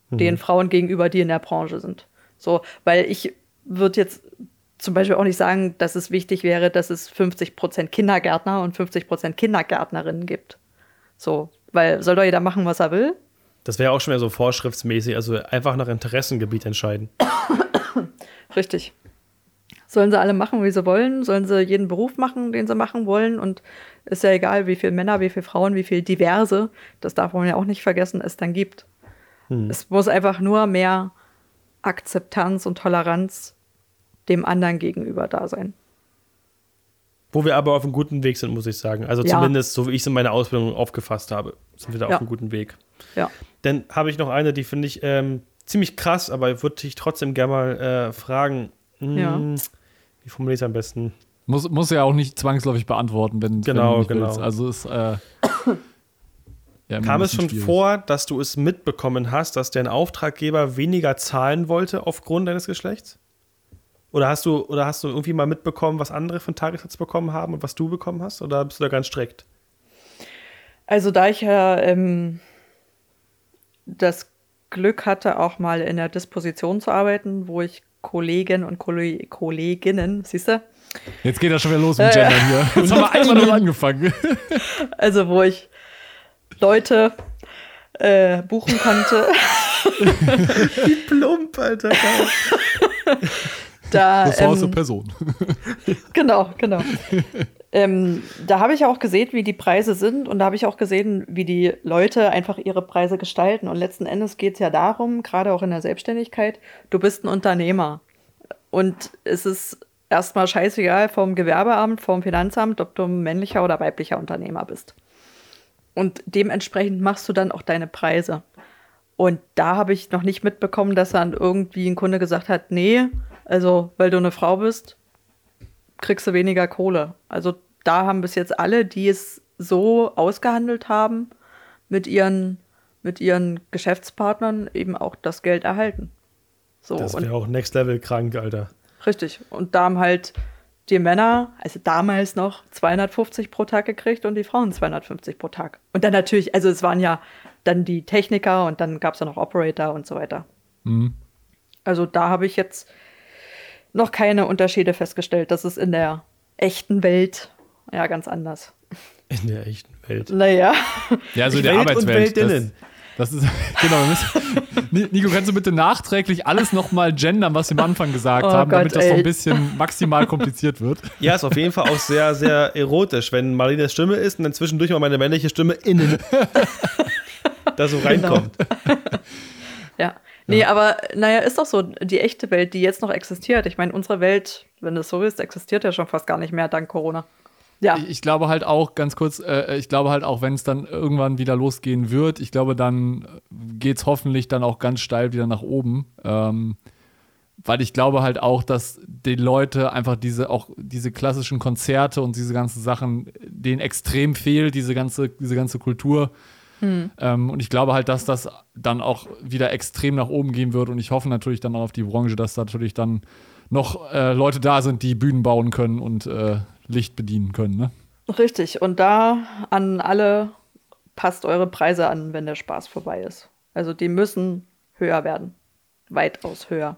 den Frauen gegenüber, die in der Branche sind. So, weil ich würde jetzt zum Beispiel auch nicht sagen, dass es wichtig wäre, dass es 50 Prozent Kindergärtner und 50 Prozent Kindergärtnerinnen gibt. So, weil soll doch jeder machen, was er will. Das wäre auch schon wieder so vorschriftsmäßig, also einfach nach Interessengebiet entscheiden. Richtig. Sollen sie alle machen, wie sie wollen? Sollen sie jeden Beruf machen, den sie machen wollen? Und ist ja egal, wie viele Männer, wie viele Frauen, wie viele diverse, das darf man ja auch nicht vergessen, es dann gibt. Es muss einfach nur mehr Akzeptanz und Toleranz dem anderen gegenüber da sein. Wo wir aber auf einem guten Weg sind, muss ich sagen. Also Ja. zumindest, so wie ich es in meiner Ausbildung aufgefasst habe, sind wir da Ja. auf einem guten Weg. Ja. Dann habe ich noch eine, die finde ich ähm, ziemlich krass, aber würde ich trotzdem gerne mal äh, fragen. Hm, Ja. Wie formuliere ich es am besten? Muss, muss ja auch nicht zwangsläufig beantworten, wenn, Genau, wenn du nicht genau. willst. Also ist äh, [coughs] ja, Kam es schon schwierig. vor, dass du es mitbekommen hast, dass dein Auftraggeber weniger zahlen wollte aufgrund deines Geschlechts? Oder hast du, oder hast du irgendwie mal mitbekommen, was andere von Tagessatz bekommen haben und was du bekommen hast? Oder bist du da ganz strikt? Also da ich ja ähm, das Glück hatte, auch mal in der Disposition zu arbeiten, wo ich Kollegen und Kolle Kolleginnen, siehst du, Jetzt geht das schon wieder los mit Gendern hier. [laughs] Jetzt haben wir einmal nur angefangen. [laughs] also wo ich Leute äh, buchen konnte, [laughs] Plump, Alter. Da Ressource ähm, Person. [laughs] Genau, genau. ähm, da habe ich auch gesehen, wie die Preise sind und da habe ich auch gesehen, wie die Leute einfach ihre Preise gestalten. Und letzten Endes geht es ja darum, gerade auch in der Selbstständigkeit, du bist ein Unternehmer. Und es ist erstmal scheißegal vom Gewerbeamt, vom Finanzamt, ob du ein männlicher oder weiblicher Unternehmer bist. Und dementsprechend machst du dann auch deine Preise. Und da habe ich noch nicht mitbekommen, dass dann irgendwie ein Kunde gesagt hat, nee, also weil du eine Frau bist, kriegst du weniger Kohle. Also da haben bis jetzt alle, die es so ausgehandelt haben, mit ihren, mit ihren Geschäftspartnern eben auch das Geld erhalten. So, Das wäre auch Next Level krank, Alter. richtig. Und da haben halt die Männer, also damals noch 250 pro Tag gekriegt und die Frauen 250 pro Tag. Und dann natürlich, also es waren ja dann die Techniker und dann gab es ja noch Operator und so weiter. Mhm. Also da habe ich jetzt noch keine Unterschiede festgestellt. Das ist in der echten Welt ja ganz anders. In der echten Welt. Naja, Ja, also Die der Welt und Arbeitswelt. Weltinnen. Das, das ist, [laughs] genau. wir müssen- Ni- Nico, kannst du bitte nachträglich alles nochmal gendern, was wir am Anfang gesagt Oh haben, damit Gott, das noch ey. ein bisschen maximal kompliziert wird? Ja, ist auf jeden Fall auch sehr, sehr erotisch, wenn Marlenes Stimme ist und dann zwischendurch mal meine männliche Stimme innen [laughs] da so reinkommt. ja. Nee, aber naja, ist doch so, die echte Welt, die jetzt noch existiert. Ich meine, unsere Welt, wenn es so ist, existiert ja schon fast gar nicht mehr dank Corona. Ja, Ich, ich glaube halt auch, ganz kurz, äh, ich glaube halt auch, wenn es dann irgendwann wieder losgehen wird, ich glaube, dann geht es hoffentlich dann auch ganz steil wieder nach oben. Ähm, weil ich glaube halt auch, dass die Leute einfach diese, auch diese klassischen Konzerte und diese ganzen Sachen denen extrem fehlt, diese ganze, diese ganze Kultur. Hm. Ähm, und ich glaube halt, dass das dann auch wieder extrem nach oben gehen wird. Und ich hoffe natürlich dann auch auf die Branche, dass da natürlich dann noch äh, Leute da sind, die Bühnen bauen können und äh, Licht bedienen können. Ne? Richtig. Und da an alle passt eure Preise an, wenn der Spaß vorbei ist. Also die müssen höher werden. Weitaus höher.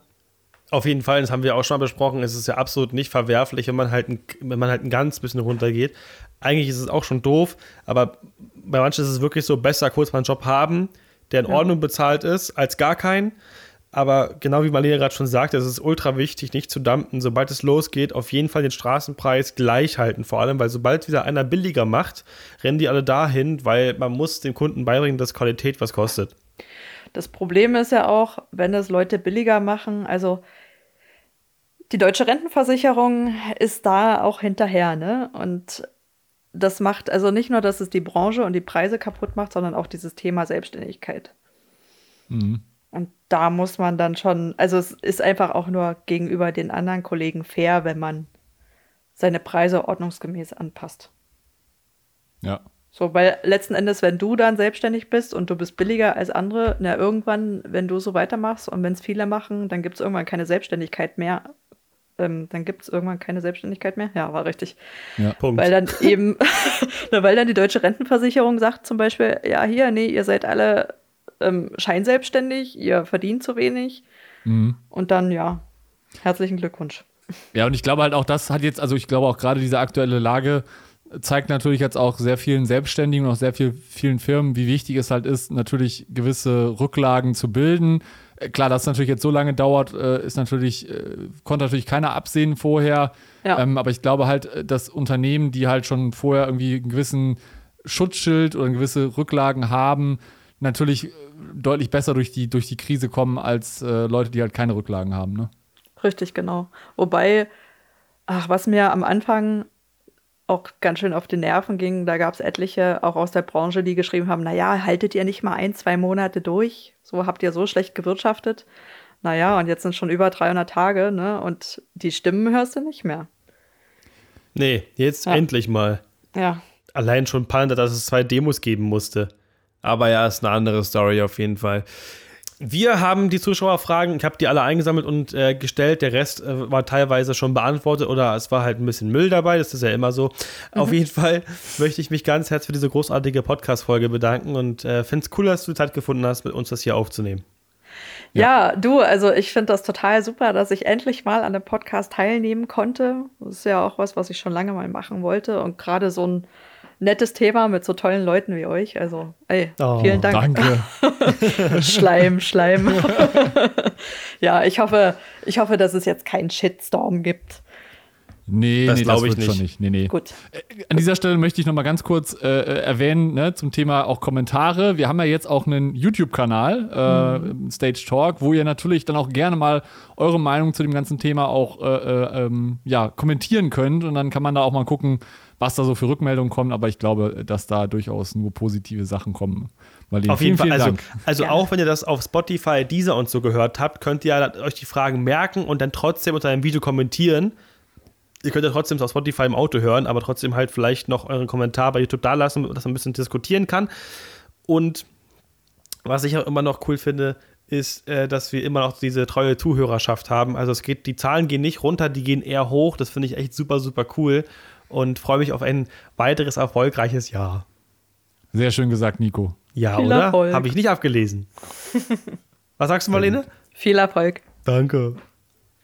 Auf jeden Fall, das haben wir auch schon mal besprochen, es ist ja absolut nicht verwerflich, wenn man halt ein, wenn man halt ein ganz bisschen runtergeht. Eigentlich ist es auch schon doof, aber bei manchen ist es wirklich so, besser kurz mal einen Job haben, der in ja. Ordnung bezahlt ist, als gar keinen. Aber genau wie Marlene gerade schon sagte, es ist ultra wichtig, nicht zu dumpen. Sobald es losgeht, auf jeden Fall den Straßenpreis gleich halten. Vor allem, weil sobald wieder einer billiger macht, rennen die alle dahin, weil man muss dem Kunden beibringen, dass Qualität was kostet. Das Problem ist ja auch, wenn es Leute billiger machen, also die deutsche Rentenversicherung ist da auch hinterher, ne? Und das macht also nicht nur, dass es die Branche und die Preise kaputt macht, sondern auch dieses Thema Selbstständigkeit. Mhm. Und da muss man dann schon, also es ist einfach auch nur gegenüber den anderen Kollegen fair, wenn man seine Preise ordnungsgemäß anpasst. Ja. So, weil letzten Endes, wenn du dann selbstständig bist und du bist billiger als andere, na irgendwann, wenn du so weitermachst und wenn es viele machen, dann gibt es irgendwann keine Selbstständigkeit mehr. Ähm, dann gibt es irgendwann keine Selbstständigkeit mehr. Ja, war richtig. Ja, Punkt. Weil dann eben, [laughs] weil dann die deutsche Rentenversicherung sagt zum Beispiel, ja, hier, nee, ihr seid alle ähm, scheinselbstständig, ihr verdient zu wenig. Mhm. Und dann, ja, herzlichen Glückwunsch. Ja, und ich glaube halt auch, das hat jetzt, also ich glaube auch gerade diese aktuelle Lage zeigt natürlich jetzt auch sehr vielen Selbstständigen und auch sehr viel, vielen Firmen, wie wichtig es halt ist, natürlich gewisse Rücklagen zu bilden. Äh, klar, dass es natürlich jetzt so lange dauert, äh, ist natürlich, äh, konnte natürlich keiner absehen vorher. Ja. Ähm, aber ich glaube halt, dass Unternehmen, die halt schon vorher irgendwie einen gewissen Schutzschild oder gewisse Rücklagen haben, natürlich deutlich besser durch die, durch die Krise kommen als äh, Leute, die halt keine Rücklagen haben. Ne? Richtig, genau. Wobei, ach, was mir am Anfang auch ganz schön auf die Nerven ging, da gab es etliche auch aus der Branche, die geschrieben haben, naja, haltet ihr nicht mal ein, zwei Monate durch? So habt ihr so schlecht gewirtschaftet. Naja, und jetzt sind schon über 300 Tage, ne? Und die Stimmen hörst du nicht mehr. Nee, jetzt ja. endlich mal. Ja. Allein schon Panda, dass es zwei Demos geben musste. Aber ja, ist eine andere Story auf jeden Fall. Wir haben die Zuschauerfragen, ich habe die alle eingesammelt und äh, gestellt. Der Rest äh, war teilweise schon beantwortet oder es war halt ein bisschen Müll dabei. Das ist ja immer so. Mhm. Auf jeden Fall möchte ich mich ganz herzlich für diese großartige Podcast-Folge bedanken und äh, finde es cool, dass du Zeit gefunden hast, mit uns das hier aufzunehmen. Ja, ja du, also ich finde das total super, dass ich endlich mal an dem Podcast teilnehmen konnte. Das ist ja auch was, was ich schon lange mal machen wollte. Und gerade so ein nettes Thema mit so tollen Leuten wie euch. Also, ey, oh, vielen Dank. Danke. [laughs] Schleim, Schleim. [laughs] ja, ich hoffe, ich hoffe, dass es jetzt keinen Shitstorm gibt. Nee, das nee, glaube ich nicht. schon nicht. Nee, nee. Gut. Äh, an dieser Stelle möchte ich noch mal ganz kurz äh, äh, erwähnen ne, zum Thema auch Kommentare. Wir haben ja jetzt auch einen YouTube-Kanal, äh, mhm. Stage Talk, wo ihr natürlich dann auch gerne mal eure Meinung zu dem ganzen Thema auch äh, äh ähm, ja, kommentieren könnt. Und dann kann man da auch mal gucken, was da so für Rückmeldungen kommen, aber ich glaube, dass da durchaus nur positive Sachen kommen. Marlene, auf jeden vielen, Fall. Vielen also, also auch wenn ihr das auf Spotify, Deezer und so gehört habt, könnt ihr euch die Fragen merken und dann trotzdem unter einem Video kommentieren. Ihr könnt ja trotzdem auf Spotify im Auto hören, aber trotzdem halt vielleicht noch euren Kommentar bei YouTube da lassen, dass man ein bisschen diskutieren kann. Und was ich auch immer noch cool finde, ist, äh, dass wir immer noch diese treue Zuhörerschaft haben. Also es geht, die Zahlen gehen nicht runter, die gehen eher hoch. Das finde ich echt super, super cool und freue mich auf ein weiteres erfolgreiches Jahr. Sehr schön gesagt, Nico. Ja, Viel oder? Habe ich nicht abgelesen. [laughs] Was sagst du, Marlene? Viel Erfolg. Danke.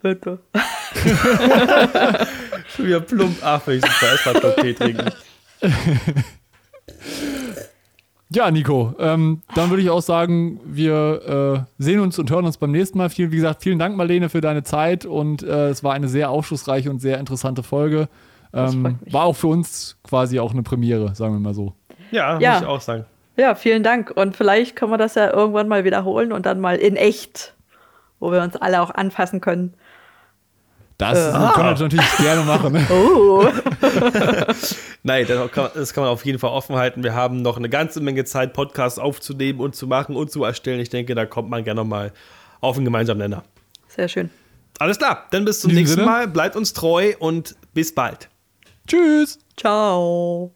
Bitte. [laughs] Schon wieder plump. Ach, wenn ich so erstmal Tee trinken. Ja, Nico, ähm, dann würde ich auch sagen, wir äh, sehen uns und hören uns beim nächsten Mal. Viel, wie gesagt, vielen Dank, Marlene, für deine Zeit und äh, es war eine sehr aufschlussreiche und sehr interessante Folge. Ähm, war auch für uns quasi auch eine Premiere, sagen wir mal so. Ja, ja, muss ich auch sagen. Ja, vielen Dank. Und vielleicht können wir das ja irgendwann mal wiederholen und dann mal in echt, wo wir uns alle auch anfassen können. Das äh, können wir natürlich gerne machen. Ne? [laughs] Oh. [laughs] Nein, das kann, das kann, man auf jeden Fall offen halten. Wir haben noch eine ganze Menge Zeit, Podcasts aufzunehmen und zu machen und zu erstellen. Ich denke, da kommt man gerne mal auf einen gemeinsamen Nenner. Sehr schön. Alles klar, dann bis zum nächsten Sinne. Mal. Bleibt uns treu und bis bald. Tschüss. Ciao.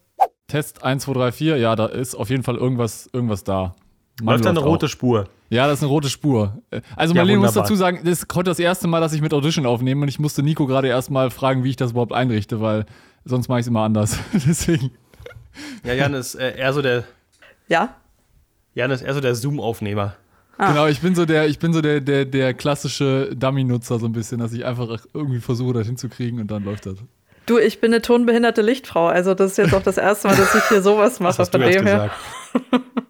Test 1, 2, 3, 4, ja, da ist auf jeden Fall irgendwas, irgendwas da. Mann Läuft da eine auch. rote Spur. Ja, das ist eine rote Spur. Also Ja, Marlene muss wunderbar. dazu sagen, das ist heute das erste Mal, dass ich mit Audition aufnehme und ich musste Nico gerade erstmal fragen, wie ich das überhaupt einrichte, weil sonst mache ich es immer anders. [laughs] Deswegen. Ja, Jan ist äh, eher so der, Ja? Jan ist eher so der Zoom-Aufnehmer. Genau, ich bin so der, ich bin so der, der, der klassische Dummy-Nutzer so ein bisschen, dass ich einfach irgendwie versuche, das hinzukriegen und dann läuft das. Du, ich bin eine tonbehinderte Lichtfrau, also das ist jetzt auch das erste Mal, dass ich hier sowas mache. Das hast von dem her. [laughs]